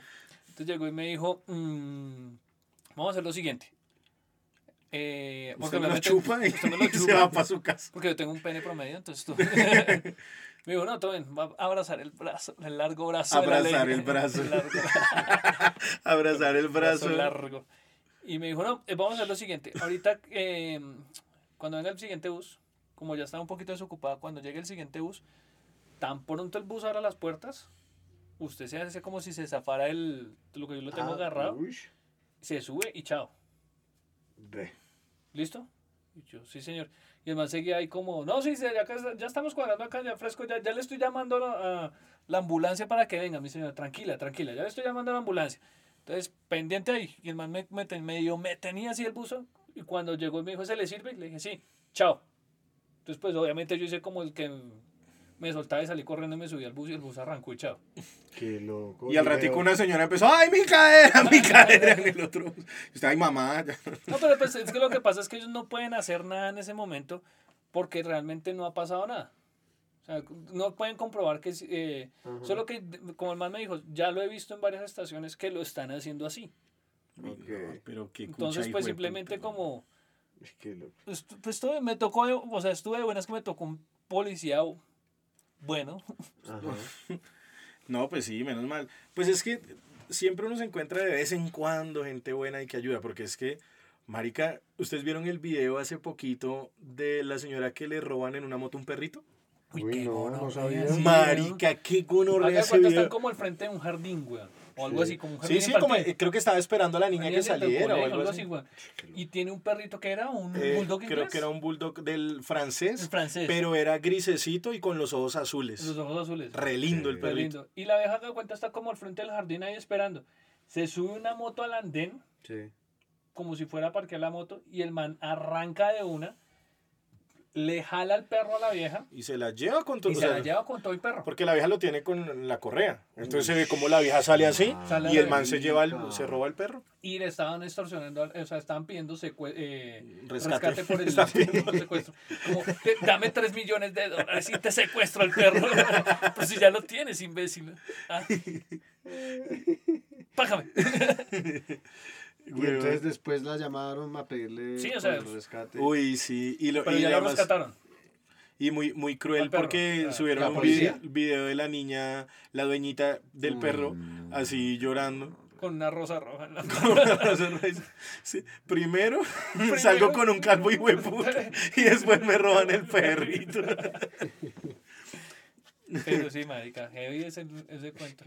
A: llegó y me dijo, "Mm, vamos a hacer lo siguiente. Eh,
D: Usted me lo chupa y
A: usted me lo
D: se
A: chupa.
D: va para su casa.
A: Porque yo tengo un pene promedio, entonces tú. me dijo, no, todo bien, va a abrazar el brazo, el largo brazo.
D: Abrazar
A: ley".
D: el brazo.
A: El largo,
D: Abrazar el brazo.
A: brazo largo. Y me dijo, no, eh, vamos a hacer lo siguiente. Ahorita, eh, cuando venga el siguiente bus, como ya estaba un poquito desocupado, cuando llegue el siguiente bus, tan pronto el bus abra las puertas, usted se hace como si se zafara el, lo que yo lo tengo
B: Ah,
A: agarrado,
B: uy,
A: se sube y chao.
B: Ve.
A: ¿Listo? Y yo, sí, señor. Y el man seguía ahí como, no, sí, ya, ya estamos cuadrando acá, ya fresco, ya, ya le estoy llamando a la, ambulancia para que venga, mi señora, tranquila, tranquila, ya le estoy llamando a la ambulancia. Entonces, pendiente ahí. Y el man me, me, me me tenía así el buzo, y cuando llegó y me dijo, ¿se le sirve? Le dije, sí, chao. Entonces, pues, obviamente yo hice como el que me soltaba y salí corriendo y me subí al bus y el bus arrancó y chao.
B: Qué loco.
D: Y al ratico una señora empezó, ¡ay, mi cadera, mi cadera! En el otro. bus. Y usted, ¡ay, mamá! ya".
A: No, pero pues es que lo que pasa es que ellos no pueden hacer nada en ese momento porque realmente no ha pasado nada. O sea, no pueden comprobar que... eh. Solo que, como el man me dijo, ya lo he visto en varias estaciones que lo están haciendo así.
B: Ok.
D: No, pero qué
A: Entonces, pues simplemente como...
B: Qué loco.
A: Pues, pues todo, me tocó, o sea, estuve de buenas que me tocó un policía bueno.
D: No, pues sí, menos mal. Pues es que siempre uno se encuentra de vez en cuando gente buena y que ayuda, porque es que, marica, ¿ustedes vieron el video hace poquito de la señora que le roban en una moto un perrito?
A: Uy,
B: Uy,
A: qué
B: no, sabía.
D: Marica, qué gonorrea
A: están como al frente de un jardín, weón. O algo
B: Sí.
A: así, como un jardín
D: Sí, sí, como, eh, creo que estaba esperando a la niña que saliera o algo así.
A: Y tiene un perrito que era un
D: Eh,
A: bulldog
D: creo
A: inglés.
D: que era un bulldog del francés,
A: El francés.
D: pero era grisecito y con los ojos azules.
A: Los ojos azules.
D: Re lindo el
B: Sí.
A: Re
D: perrito.
A: lindo. Y la vieja que cuenta está como al frente del jardín ahí esperando. Se sube una moto al andén,
B: Sí.
A: como si fuera a parquear la moto, y el man arranca de una, le jala al perro a la vieja
D: Y se la lleva con todo.
A: y se
D: sea,
A: la lleva con todo el perro.
D: Porque la vieja lo tiene con la correa. Entonces se ve como la vieja sale así y el man se lleva el, se roba el perro.
A: Y le estaban extorsionando, o sea, estaban pidiendo secue- eh,
D: Rescate.
A: rescate. por el por el secuestro. Como, "Te- dame 3 millones de dólares y te secuestro al perro. Pero si ya lo tienes, imbécil. Ah. Págame.
B: Y entonces después la llamaron a pedirle
A: Sí, o sea,
B: el rescate.
D: Uy, sí. Y, lo,
A: Pero
D: y
A: ya lo
D: además-
A: rescataron.
D: y muy, muy cruel
A: perro.
D: porque
A: Ah,
D: subieron
B: ¿la
D: un video, video de la niña, la dueñita del perro,
B: Mm.
D: así llorando.
A: Con una rosa roja en la
D: Sí, Primero, salgo con un calvo y hueputa y después me roban el perrito.
A: Pero sí, marica, heavy ese, ese cuento.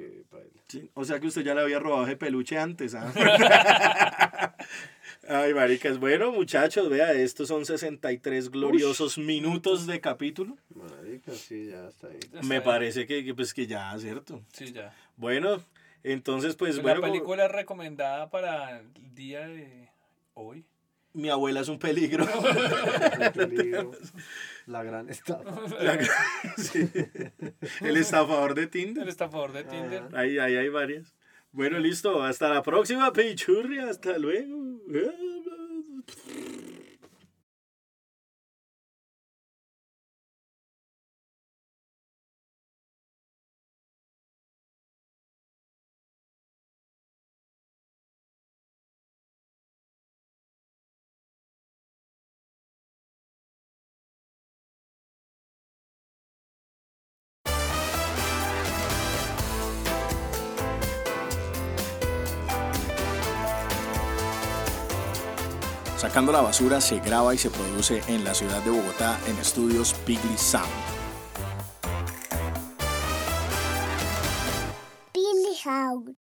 D: Sí, O sea que usted ya le había robado ese peluche antes, ¿ah? Ay, maricas. Bueno, muchachos, vea, estos son 63 gloriosos minutos de capítulo.
B: Marica, sí, ya está ahí.
A: Ya
D: Me
A: está,
D: parece que, que, pues que ya, ¿cierto?
A: Sí, ya.
D: Bueno, entonces pues
A: Pues
D: bueno,
A: la
D: como-
A: película recomendada para el día de hoy.
D: Mi abuela es un peligro.
B: El peligro, la gran estafa.
D: Sí. El estafador de
A: El
D: Tinder.
A: estafador de Tinder.
D: Ahí, ahí hay varias. Bueno, listo. Hasta la próxima, Pichurri. Hasta luego. La basura se graba y se produce en la ciudad de Bogotá en estudios Pigly Sound.
E: House.